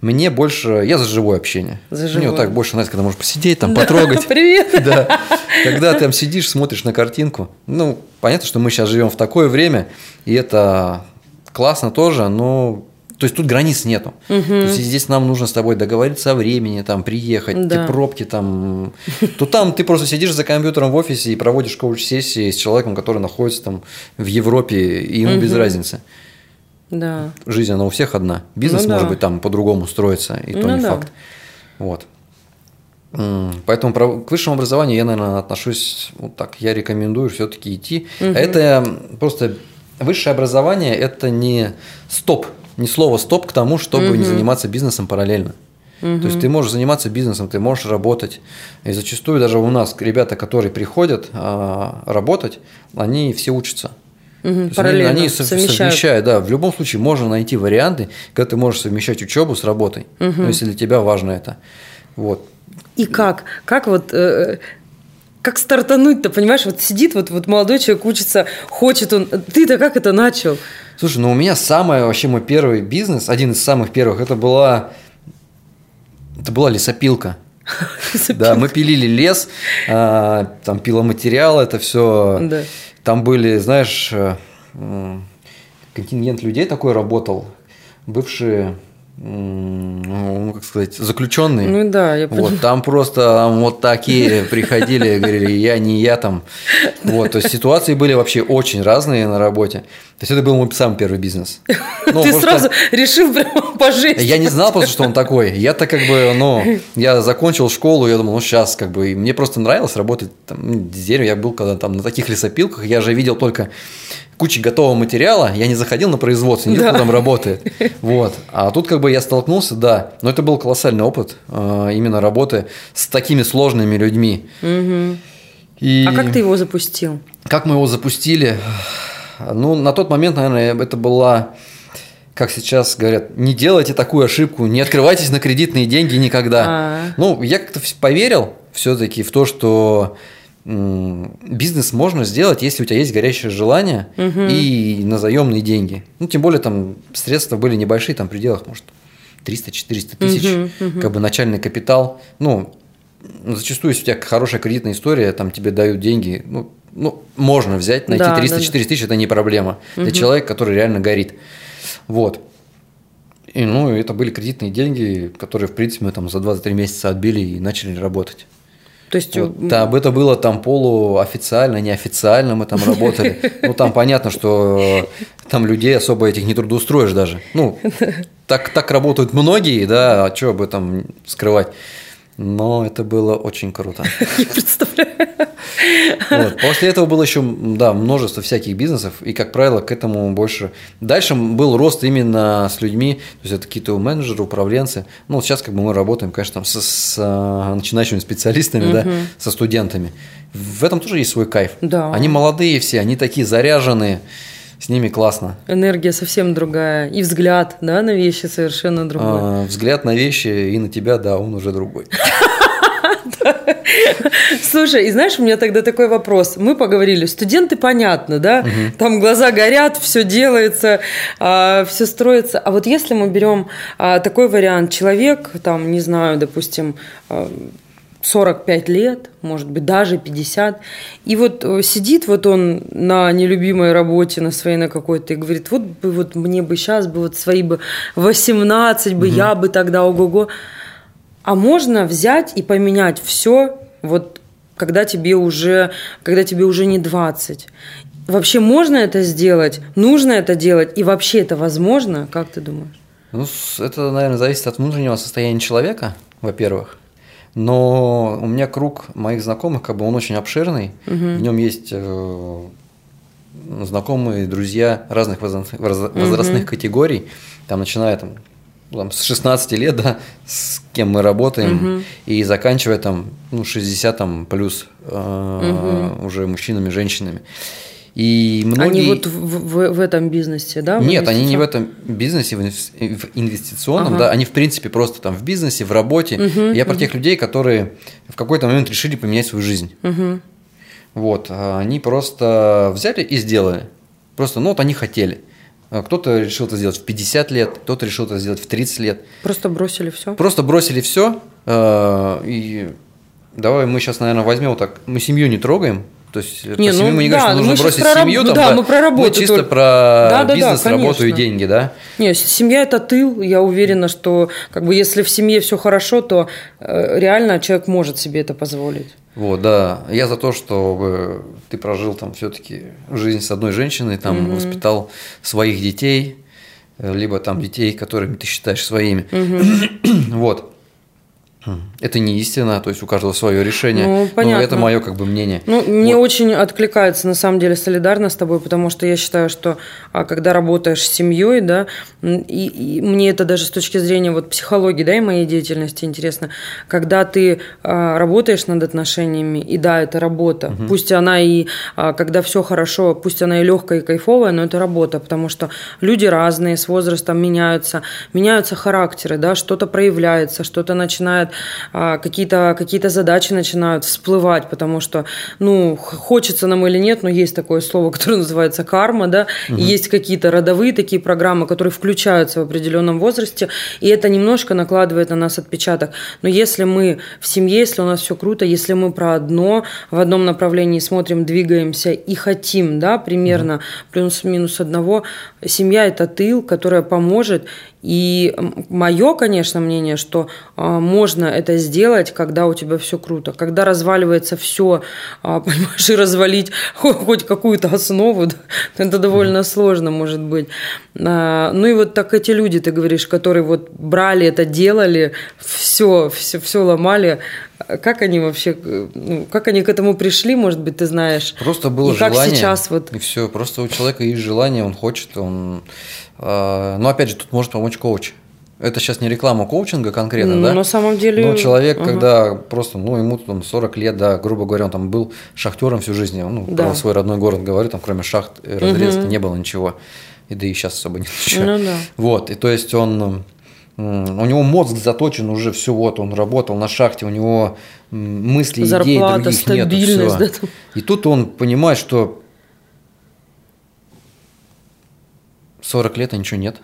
Мне больше, я за живое общение. За живое. Мне вот так больше нравится, когда можешь посидеть, там, потрогать. (laughs) Привет. Да. Когда ты там сидишь, смотришь на картинку. Ну, понятно, что мы сейчас живем в такое время, и это классно тоже, но То есть тут границ нету. Угу. То есть здесь нам нужно с тобой договориться о времени, там, приехать, да. ты пробки там. То там ты просто сидишь за компьютером в офисе и проводишь коуч-сессии с человеком, который находится там в Европе, и ему угу. без разницы. Да. Жизнь, она у всех одна. Бизнес, ну, может да. быть, там по-другому строится, и то ну, не да. факт. Вот. Поэтому к высшему образованию я, наверное, отношусь вот так. Я рекомендую все-таки идти. Угу. Это просто высшее образование – это не стоп, не слово стоп к тому, чтобы угу. не заниматься бизнесом параллельно. Угу. То есть ты можешь заниматься бизнесом, ты можешь работать. И зачастую даже у нас ребята, которые приходят а, работать, они все учатся. Угу, параллельно они, они совмещают. совмещают, да. В любом случае можно найти варианты, когда ты можешь совмещать учебу с работой, угу. ну, если для тебя важно это. Вот. И как? Как вот э, как стартануть-то, понимаешь? Вот сидит вот, вот молодой человек, учится, хочет он. Ты-то как это начал? Слушай, ну у меня самый вообще мой первый бизнес, один из самых первых, это была, это была лесопилка. (laughs) Да, мы пилили лес, а, там пиломатериал, это все. Да. Там были, знаешь, э, контингент людей такой работал, бывшие ну, как сказать, заключенные. Ну да, я понимаю. Вот, там просто там вот такие (laughs) приходили, говорили, я не я там. Вот, то есть ситуации были вообще очень разные на работе. То есть это был мой самый первый бизнес. (laughs) Ну, Ты сразу решил прямо пожить. Я не знал просто, что он такой. Я-то как бы, ну, я закончил школу, я думал, ну сейчас как бы, мне просто нравилось работать там, ну, с деревом. Я был когда там на таких лесопилках, я же видел только кучи готового материала, я не заходил на производство, не да. кто там работает. (laughs) Вот. А тут как бы я столкнулся, да. Но это был колоссальный опыт а, именно работы с такими сложными людьми. Угу. И... А как ты его запустил? Как мы его запустили? Ну, на тот момент, наверное, это была, как сейчас говорят, не делайте такую ошибку, не открывайтесь на кредитные деньги никогда. А-а-а. Ну, я как-то поверил все-таки в то, что бизнес можно сделать, если у тебя есть горячее желание угу. и на заемные деньги. Ну, тем более там средства были небольшие, там в пределах, может, 300-400 тысяч, угу, угу. как бы начальный капитал. Ну, зачастую, если у тебя хорошая кредитная история, там тебе дают деньги, ну, ну можно взять, найти да, 300-400 да, тысяч, это не проблема угу. для человека, который реально горит. Вот. И, ну, это были кредитные деньги, которые, в принципе, мы там за 2-3 месяца отбили и начали работать. То есть... Вот, да, это было там полуофициально, неофициально мы там работали. Ну, там понятно, что там людей особо этих не трудоустроишь даже. Ну, так, так работают многие, да, а что об этом скрывать. Но это было очень круто. (laughs) Я представляю. Вот. После этого было еще да, множество всяких бизнесов, и, как правило, к этому больше... Дальше был рост именно с людьми, то есть это какие-то менеджеры, управленцы. Ну, вот сейчас как бы мы работаем, конечно, там с, с а, начинающими специалистами, угу. да, со студентами. В этом тоже есть свой кайф. Да. Они молодые все, они такие заряженные с ними классно. Энергия совсем другая. И взгляд, да, на вещи совершенно другой. А, взгляд на вещи и на тебя, да, он уже другой. (laughs) Слушай, и знаешь, у меня тогда такой вопрос. Мы поговорили, студенты понятно, да? Там глаза горят, все делается, а, все строится. А вот если мы берем а, такой вариант, человек, там, не знаю, допустим, 45 лет, может быть, даже 50. И вот э, сидит вот он на нелюбимой работе, на своей на какой-то, и говорит, вот бы вот мне бы сейчас бы вот свои бы 18 бы, угу. я бы тогда ого-го. А можно взять и поменять все вот когда тебе уже, когда тебе уже не 20. Вообще можно это сделать? Нужно это делать? И вообще это возможно? Как ты думаешь? Ну, это, наверное, зависит от внутреннего состояния человека, во-первых. Но у меня круг моих знакомых, как бы он очень обширный. Угу. В нем есть э, знакомые, друзья разных возрастных, возрастных угу. категорий. Там начиная там, там, с 16 лет, да, с кем мы работаем, угу. и заканчивая там ну, 60 там, плюс э, угу. уже мужчинами, женщинами. И многие... Они вот в, в, в этом бизнесе, да? Нет, они не в этом бизнесе, в инвестиционном, ага. да, они в принципе просто там в бизнесе, в работе. Угу, Я угу. про тех людей, которые в какой-то момент решили поменять свою жизнь. Угу. Вот, а они просто взяли и сделали. Просто, ну вот они хотели. А кто-то решил это сделать в 50 лет, кто-то решил это сделать в 30 лет. Просто бросили все? Просто бросили все. И давай мы сейчас, наверное, возьмем так, мы семью не трогаем, то есть не, по ну, мы не да, говорим, что нужно бросить про семью, там, да, да, мы про работу. Мы чисто только. про да, да, бизнес, да, работу и деньги, да? Нет, семья это тыл. Я уверена, что как бы если в семье все хорошо, то э, реально человек может себе это позволить. Вот, да. Я за то, чтобы ты прожил там все-таки жизнь с одной женщиной, там угу. воспитал своих детей, либо там детей, которыми ты считаешь своими. Угу. (clears throat) вот. Это не истина, то есть у каждого свое решение. Ну, понятно. Но это мое как бы мнение. Ну, вот. мне очень откликается на самом деле солидарно с тобой, потому что я считаю, что а, когда работаешь с семьей, да, и, и мне это даже с точки зрения вот психологии, да, и моей деятельности интересно, когда ты а, работаешь над отношениями, и да, это работа, угу. пусть она и, а, когда все хорошо, пусть она и легкая и кайфовая, но это работа, потому что люди разные, с возрастом меняются, меняются характеры, да, что-то проявляется, что-то начинает какие-то какие задачи начинают всплывать, потому что, ну, хочется нам или нет, но есть такое слово, (laughs) которое называется карма, да, угу. и есть какие-то родовые такие программы, которые включаются в определенном возрасте, и это немножко накладывает на нас отпечаток. Но если мы в семье, если у нас все круто, если мы про одно, в одном направлении смотрим, двигаемся и хотим, да, примерно угу. плюс-минус одного, семья – это тыл, которая поможет и мое, конечно, мнение, что а, можно это сделать, когда у тебя все круто, когда разваливается все, а, (laughs) понимаешь, и развалить хоть какую-то основу, (laughs) это довольно сложно, может быть. А, ну и вот так эти люди, ты говоришь, которые вот брали это, делали, все, все, все ломали, как они вообще, ну, как они к этому пришли, может быть, ты знаешь? Просто было и желание. Как сейчас вот. И все, просто у человека есть желание, он хочет, он но опять же, тут может помочь коуч. Это сейчас не реклама коучинга конкретно, ну, да? На самом деле. Но человек, ага. когда просто, ну, ему там 40 лет, да, грубо говоря, он там был шахтером всю жизнь, ну, да. про свой родной город говорю, там кроме шахт и разрезки угу. не было ничего. И да и сейчас особо (laughs) нет ничего. Ну, да. Вот, и то есть он, у него мозг заточен уже все, вот, он работал на шахте, у него мысли, Зарплата, идей других нет. Да, И тут он понимает, что 40 лет, а ничего нет.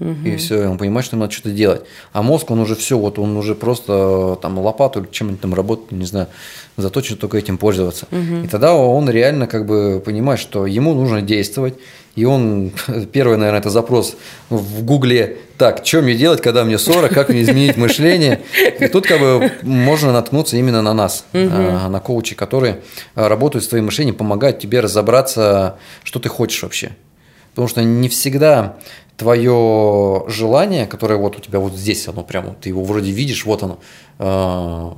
Угу. И все, он понимает, что надо что-то делать. А мозг, он уже все, вот он уже просто там лопату или чем-нибудь там работает, не знаю, заточен только этим пользоваться. Угу. И тогда он реально как бы понимает, что ему нужно действовать. И он, (laughs) первый, наверное, это запрос в Гугле, так, что мне делать, когда мне 40, как мне изменить мышление. И тут как бы можно наткнуться именно на нас, угу. на коучи, которые работают с твоим мышлением, помогают тебе разобраться, что ты хочешь вообще. Потому что не всегда твое желание, которое вот у тебя вот здесь, оно прямо, ты его вроде видишь, вот оно. А,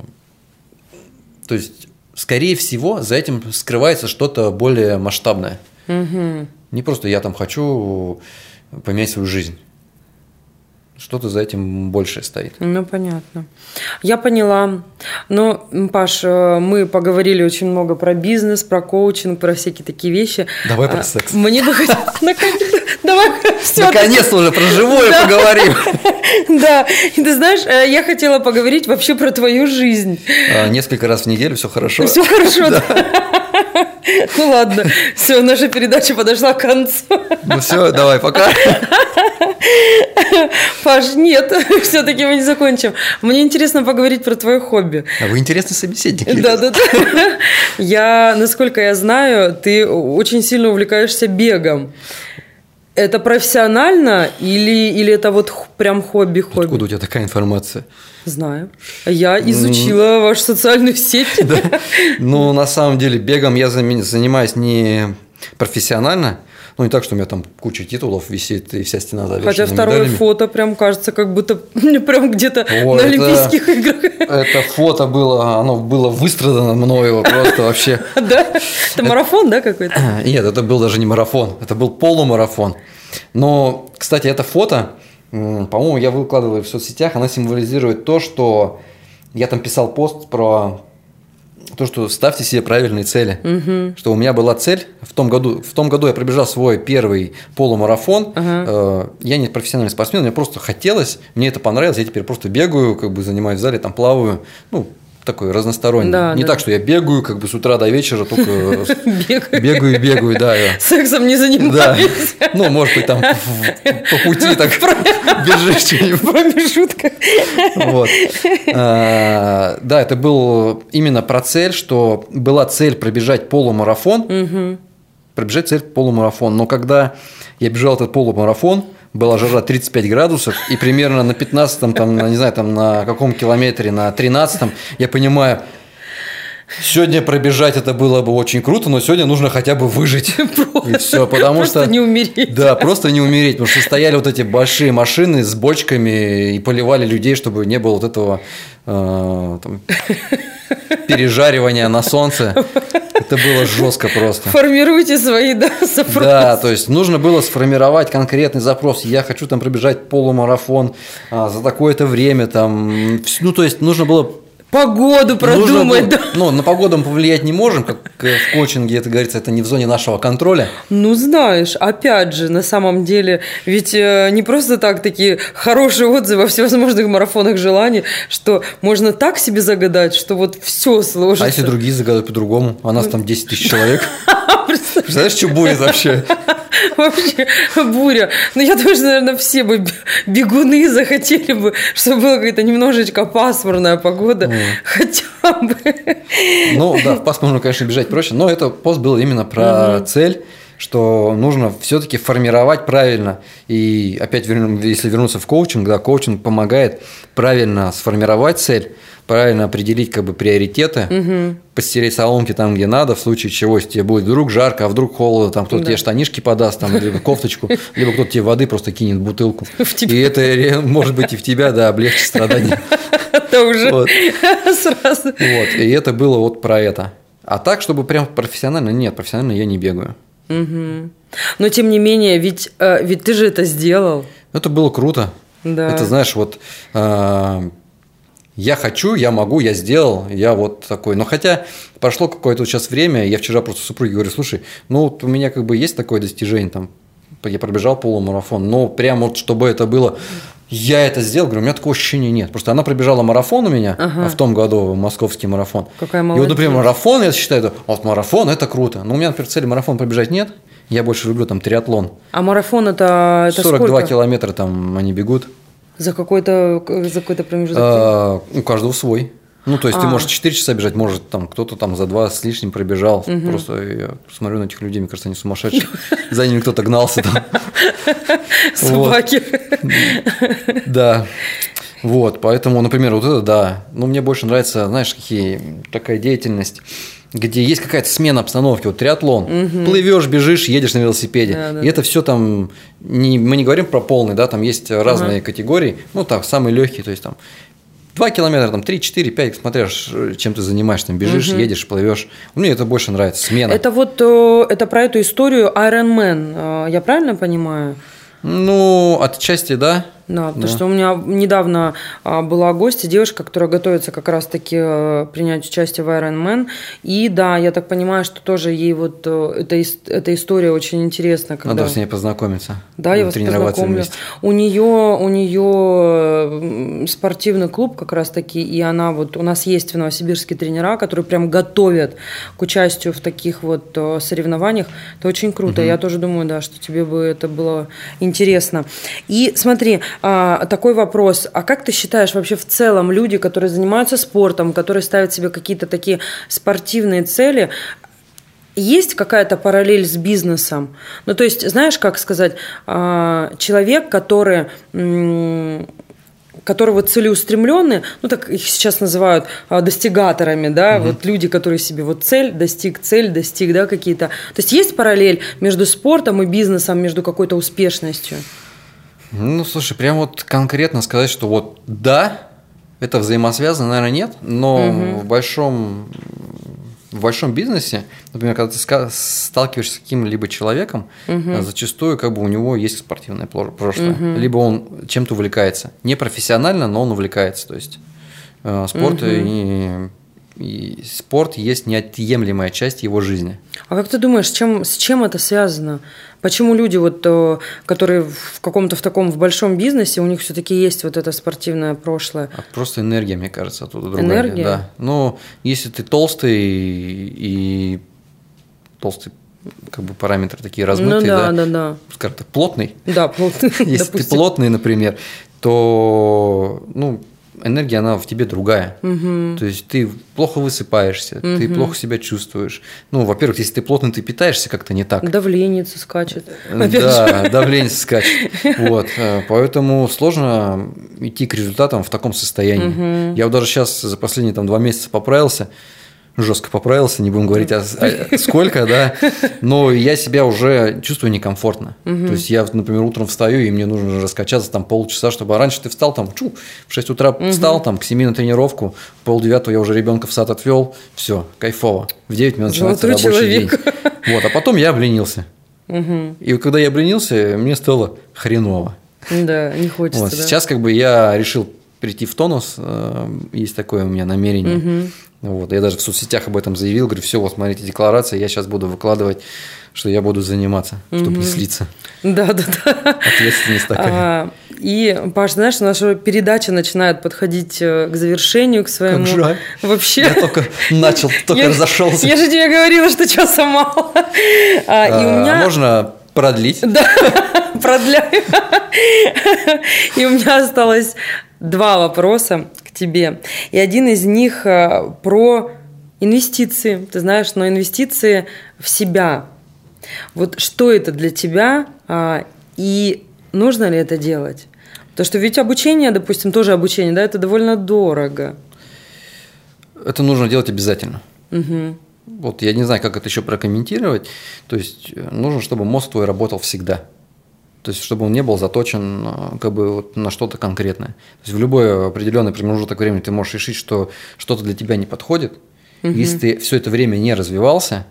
то есть, скорее всего, за этим скрывается что-то более масштабное. Угу. Не просто я там хочу поменять свою жизнь что-то за этим больше стоит. Ну, понятно. Я поняла. Но, Паш, э, мы поговорили очень много про бизнес, про коучинг, про всякие такие вещи. Давай про а, секс. Мне бы хотелось... (laughs) Давай (laughs) Наконец-то уже про живое поговорим. (laughs) Да, и ты знаешь, э, я хотела поговорить вообще про твою жизнь. А, несколько раз в неделю, все хорошо. Все хорошо, (laughs) да. Ну ладно, все, наша передача подошла к концу. Ну все, давай, пока. Паш, нет, все-таки мы не закончим. Мне интересно поговорить про твое хобби. А вы интересный собеседник. Да, да, да. Я, насколько я знаю, ты очень сильно увлекаешься бегом. Это профессионально или, или это вот прям хобби-хобби? Откуда у тебя такая информация? Знаю. Я изучила вашу социальную сеть. (laughs) Да. Ну, на самом деле, бегом я занимаюсь не профессионально, ну, не так, что у меня там куча титулов висит и вся стена завешена Хотя второе медалями. фото прям кажется, как будто (laughs) прям где-то О, на это, Олимпийских играх. Это фото было, оно было выстрадано мною просто вообще. (laughs) Да? Это марафон, да, какой-то? (coughs) Нет, это был даже не марафон, это был полумарафон. Но, кстати, это фото, по-моему, я выкладываю в соцсетях, она символизирует то, что я там писал пост про то, что ставьте себе правильные цели. Угу. Что у меня была цель в том году. В том году я пробежал свой первый полумарафон. Ага. Э, я не профессиональный спортсмен, мне просто хотелось, мне это понравилось. Я теперь просто бегаю, как бы занимаюсь в зале, там плаваю. Ну, такой разносторонний. Да, не да. так, что я бегаю как бы с утра до вечера, только бегаю бегаю, да. Сексом не занимаюсь. Да. Ну, может быть, там по пути так бежишь что-нибудь. В промежутках. Вот. А, да, это был именно про цель, что была цель пробежать полумарафон, пробежать цель полумарафон. Но когда я бежал этот полумарафон, была жара 35 градусов, и примерно на 15-м, там, на, не знаю, там на каком километре, на 13-м, я понимаю, Сегодня пробежать это было бы очень круто, но сегодня нужно хотя бы выжить. (laughs) Просто, и все, потому просто что... не умереть. Да, просто не умереть, потому что стояли вот эти большие машины с бочками и поливали людей, чтобы не было вот этого э, там, (laughs) пережаривания на солнце. Это было жестко просто. Формируйте свои да, запросы. Да, то есть нужно было сформировать конкретный запрос. Я хочу там пробежать полумарафон а, за такое-то время. Там, ну, то есть нужно было погоду продумать. Было, Ну, на погоду мы повлиять не можем, как в коучинге это говорится, это не в зоне нашего контроля. Ну, знаешь, опять же, на самом деле, ведь э, не просто так такие хорошие отзывы во всевозможных марафонах желаний, что можно так себе загадать, что вот все сложится. А если другие загадают по-другому? А нас там 10 тысяч человек. (laughs) Представляешь, что будет вообще? (laughs) Вообще буря. Но ну, я тоже, наверное, все бы бегуны захотели бы, чтобы была какая-то немножечко пасмурная погода. Mm. Хотя бы. Ну да, в пасмурную, конечно, бежать проще, но это пост был именно про mm-hmm. цель что нужно все-таки формировать правильно. И опять, если вернуться в коучинг, да, коучинг помогает правильно сформировать цель, правильно определить как бы приоритеты, угу. постелить соломки там, где надо, в случае чего, если тебе будет вдруг жарко, а вдруг холодно, там кто-то да. тебе штанишки подаст, там, либо кофточку, (laughs) либо кто-то тебе воды просто кинет бутылку. (laughs) И это может быть и в тебя, да, облегчит страдания. (laughs) Это уже сразу. Вот, и это было вот про это. А так, чтобы прям профессионально, нет, профессионально я не бегаю. Угу. Но тем не менее, ведь, э, ведь ты же это сделал. Это было круто. Да. Это, знаешь, вот э, я хочу, я могу, я сделал, я вот такой. Но хотя прошло какое-то сейчас время, я вчера просто супруге говорю, слушай, ну вот у меня как бы есть такое достижение, там, я пробежал полумарафон, но прям вот чтобы это было, я это сделал, говорю, у меня такого ощущения нет. Просто она пробежала марафон у меня ага. в том году, московский марафон. Какая молодец. И вот, например, марафон, я считаю, вот марафон – это круто. Но у меня, например, цели марафон пробежать нет. Я больше люблю там триатлон. А марафон – это, это 42 сколько? километра там они бегут. За какой-то за какой-то промежуток? А, у каждого свой. Ну, то есть а. ты можешь 4 часа бежать, может, там кто-то там за 2 с лишним пробежал. Угу. Просто я смотрю на этих людей, мне кажется, они сумасшедшие. За ними кто-то гнался там. (laughs) Собаки. Да. Вот, поэтому, например, вот это да. Ну, мне больше нравится, знаешь, какие такая деятельность где есть какая-то смена обстановки, вот триатлон, угу. плывешь, бежишь, едешь на велосипеде, да, да, и это все там, не, мы не говорим про полный, да, там есть разные угу. категории, ну так, самые легкие, то есть там 2 километра, там 3, 4, 5, смотря чем ты занимаешься, там бежишь, угу. едешь, плывешь. Мне это больше нравится, смена. Это вот, э, это про эту историю Iron Man, э, я правильно понимаю? Ну, отчасти, да. Да, потому да. что у меня недавно а, была гостья, девушка, которая готовится как раз-таки а, принять участие в Iron Man. И да, я так понимаю, что тоже ей вот а, эта, эта история очень интересна. Когда... Надо с ней познакомиться. Да, я вас познакомлю. Вместе. У нее, у нее спортивный клуб как раз-таки, и она вот, у нас есть в Новосибирске тренера, которые прям готовят к участию в таких вот соревнованиях. Это очень круто. Угу. Я тоже думаю, да, что тебе бы это было интересно. И смотри, а, такой вопрос. А как ты считаешь вообще в целом люди, которые занимаются спортом, которые ставят себе какие-то такие спортивные цели, есть какая-то параллель с бизнесом? Ну, то есть, знаешь, как сказать, а, человек, который которые вот целеустремленные, ну так их сейчас называют а, достигаторами, да, угу. вот люди, которые себе вот цель достиг, цель достиг, да, какие-то. То есть есть параллель между спортом и бизнесом, между какой-то успешностью? Ну, слушай, прям вот конкретно сказать, что вот да, это взаимосвязано, наверное, нет, но угу. в большом в большом бизнесе, например, когда ты сталкиваешься с каким-либо человеком, угу. зачастую как бы у него есть спортивное прошлое, угу. либо он чем-то увлекается, не профессионально, но он увлекается, то есть э, спорт угу. и и спорт есть неотъемлемая часть его жизни. А как ты думаешь, с чем, с чем это связано? Почему люди, вот, э, которые в каком-то в таком в большом бизнесе, у них все-таки есть вот это спортивное прошлое? А просто энергия, мне кажется, оттуда другая. Энергия? Да. Ну, если ты толстый и, и толстый как бы параметры такие размытые, ну, да, да, да, да. скажем так, плотный. Да, плотный. (laughs) Если ты плотный, например, то ну, энергия, она в тебе другая. Угу. То есть ты плохо высыпаешься, угу. ты плохо себя чувствуешь. Ну, во-первых, если ты плотный, ты питаешься как-то не так. Давление скачет. Да, давление скачет. (laughs) Вот. Э, поэтому сложно идти к результатам в таком состоянии. Угу. Я вот даже сейчас за последние там, два месяца поправился жестко поправился, не будем говорить, а, а (laughs) сколько, да, но я себя уже чувствую некомфортно. Угу. То есть я, например, утром встаю, и мне нужно раскачаться там полчаса, чтобы... А раньше ты встал там, чу, в 6 утра угу. встал, там, к 7 на тренировку, пол девятого я уже ребенка в сад отвел, все, кайфово. В 9 минут начинается рабочий человек. день. (laughs) Вот, а потом я обленился. Угу. И когда я обленился, мне стало хреново. Да, не хочется. Вот, да. Сейчас как бы я решил прийти в тонус, э, есть такое у меня намерение. Угу. Вот. Я даже в соцсетях об этом заявил, говорю, все, вот смотрите, декларация, я сейчас буду выкладывать, что я буду заниматься, чтобы угу. не слиться. Да, да, да. Ответственность такая. А, и, Паш, знаешь, наша передача начинает подходить э, к завершению, к своему... Как жаль. Вообще. Я только начал, (laughs) только я, разошелся. Я же тебе говорила, что часа мало. А, и у меня... Можно продлить? Да, (laughs) продляю. И у меня осталось два вопроса тебе. И один из них э, про инвестиции. Ты знаешь, но инвестиции в себя. Вот что это для тебя а, и нужно ли это делать? Потому что ведь обучение, допустим, тоже обучение, да, это довольно дорого. Это нужно делать обязательно. Угу. Вот я не знаю, как это еще прокомментировать. То есть э, нужно, чтобы мозг твой работал всегда. То есть, чтобы он не был заточен э, как бы вот на что-то конкретное. То есть, в любой определенный промежуток времени ты можешь решить, что что-то для тебя не подходит. Угу. Если ты все это время не развивался,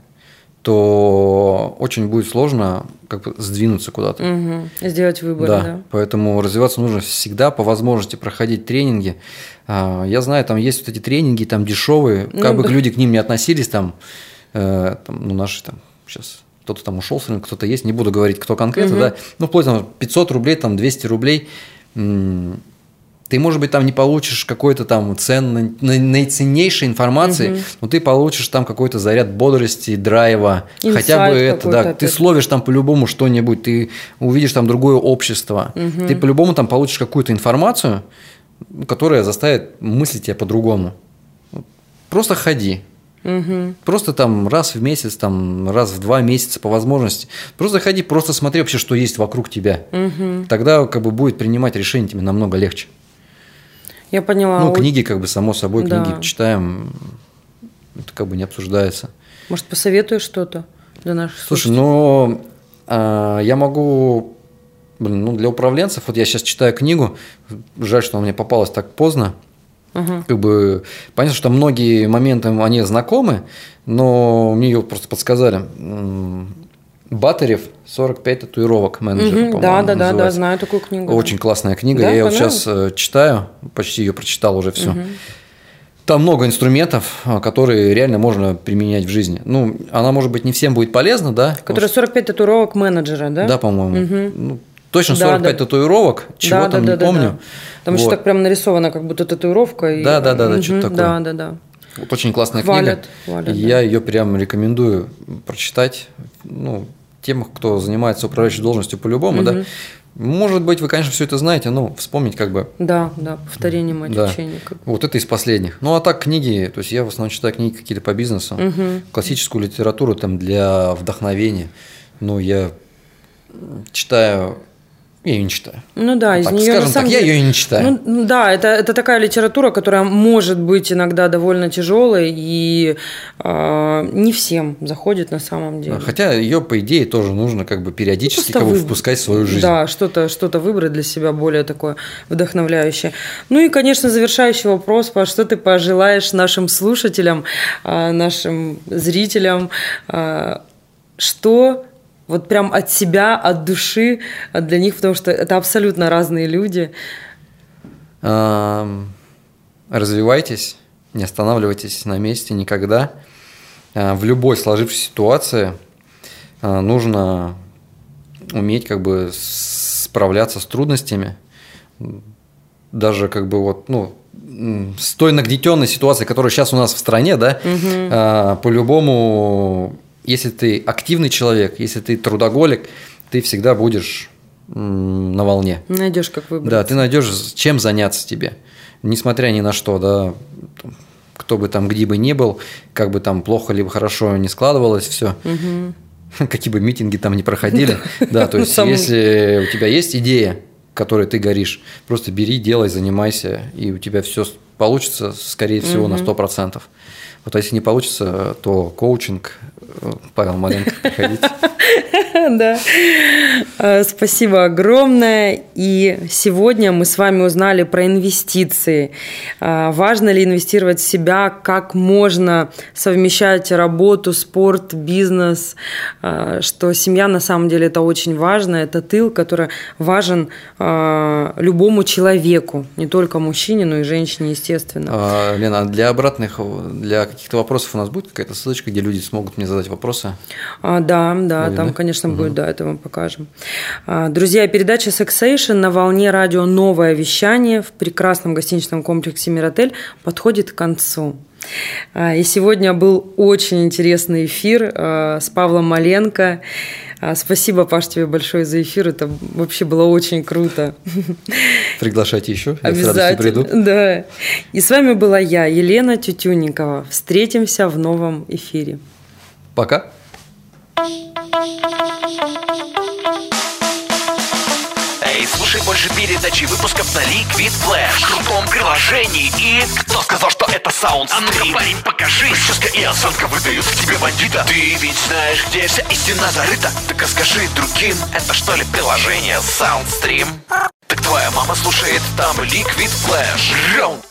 то очень будет сложно как бы сдвинуться куда-то. Угу. Сделать выбор, да. да. Поэтому развиваться нужно всегда, по возможности проходить тренинги. А, я знаю, там есть вот эти тренинги, там дешевые, как ну, бы да. люди к ним не относились, там, э, там ну, наши там сейчас кто-то там ушел с рынка, кто-то есть, не буду говорить, кто конкретно, угу. да, ну, вплоть там 500 рублей, там 200 рублей, ты, может быть, там не получишь какой-то там ценной, наиценнейшей информации, угу. но ты получишь там какой-то заряд бодрости, драйва, Инсайт хотя бы это, да, опять. ты словишь там по-любому что-нибудь, ты увидишь там другое общество, угу. ты по-любому там получишь какую-то информацию, которая заставит мыслить тебя по-другому. Просто ходи, Угу. Просто там раз в месяц, там раз в два месяца по возможности. Просто ходи, просто смотри вообще, что есть вокруг тебя. Угу. Тогда как бы будет принимать решение тебе намного легче. Я поняла. Ну, книги, как бы, само собой, да. книги читаем, это как бы не обсуждается. Может, посоветуешь что-то для наших Слушай, ну, а, я могу, блин, ну, для управленцев, вот я сейчас читаю книгу, жаль, что она мне попалась так поздно, Угу. Как бы понятно, что многие моменты они знакомы, но мне ее просто подсказали. Батарев 45 татуировок менеджер, угу, Да, да, да, да, знаю такую книгу. Очень классная книга. Да, я ее вот сейчас э, читаю, почти ее прочитал уже все. Угу. Там много инструментов, э, которые реально можно применять в жизни. Ну, она, может быть, не всем будет полезна, да? Которая 45 татуировок менеджера, да? Да, по-моему. Угу. Ну, точно 45 да, да. татуировок, чего да, там да, не да, помню. Да, да. Там вот. еще так прям нарисована, как будто татуировка. И... Да, да, да, да, угу, что-то такое. Да, да, да. Вот очень классная хвалят, книга. Хвалят, я да. ее прям рекомендую прочитать. Ну, тем, кто занимается управляющей должностью по-любому, угу. да. Может быть, вы, конечно, все это знаете, но вспомнить как бы. Да, да, повторение мать да. Как... Вот это из последних. Ну, а так книги, то есть я в основном читаю книги какие-то по бизнесу, угу. классическую литературу там для вдохновения. Ну, я читаю я ее не читаю. Ну да, из так, нее скажем на самом так, деле... я ее не читаю. Ну да, это, это такая литература, которая может быть иногда довольно тяжелой и э, не всем заходит на самом деле. Хотя ее, по идее, тоже нужно как бы периодически ну, как бы впускать в свою жизнь. Да, что-то что выбрать для себя более такое вдохновляющее. Ну и, конечно, завершающий вопрос, Паш, что ты пожелаешь нашим слушателям, а, нашим зрителям, а, что вот прям от себя, от души, для них, потому что это абсолютно разные люди. Развивайтесь, Не останавливайтесь на месте никогда. А, в любой сложившейся ситуации а, нужно уметь как бы справляться с трудностями. Даже как бы вот, ну, с той нагнетенной ситуацией, которая сейчас у нас в стране, да, угу. по-любому, если ты активный человек, если ты трудоголик, ты всегда будешь на волне. Найдешь, как выбрать. Да, ты найдешь, чем заняться тебе. Несмотря ни на что, да, кто бы там где бы ни был, как бы там плохо либо хорошо не складывалось, все. Угу. (laughs) Какие бы митинги там не проходили. (laughs) Да, то есть, если у тебя есть идея, которой ты горишь, просто бери, делай, занимайся, и у тебя все получится, скорее всего, на 100%. Вот а если не получится, то коучинг, э, Павел Маленко, приходите. (laughs) Да. Э, спасибо огромное. И сегодня мы с вами узнали про инвестиции. Э, важно ли инвестировать в себя, как можно совмещать работу, спорт, бизнес, э, что семья на самом деле это очень важно, это тыл, который важен любому человеку, не только мужчине, но и женщине, естественно. А, Лена, для обратных, для каких-то вопросов у нас будет какая-то ссылочка, где люди смогут мне задать вопросы? А, да, да, Будет, там, конечно, угу. будет, да, это мы покажем. А, друзья, передача Sexation на волне радио «Новое вещание» в прекрасном гостиничном комплексе «Миротель» подходит к концу. А, и сегодня был очень интересный эфир а, с Павлом Маленко. Спасибо, Паш, тебе большое за эфир. Это вообще было очень круто. Приглашайте еще. Я Обязательно. приду. Да. И с вами была я, Елена Тютюнникова. Встретимся в новом эфире. Пока. Эй, слушай больше передачи выпусков на Liquid Flash. В крутом приложении. И... Кто сказал, что это саунд А ну-ка, парень, покажи. Прическа и осанка выдают в тебе бандита. Ты ведь знаешь, где вся истина зарыта? Так а скажи другим, это что ли приложение Soundstream? Так твоя мама слушает там Liquid Flash. Раунд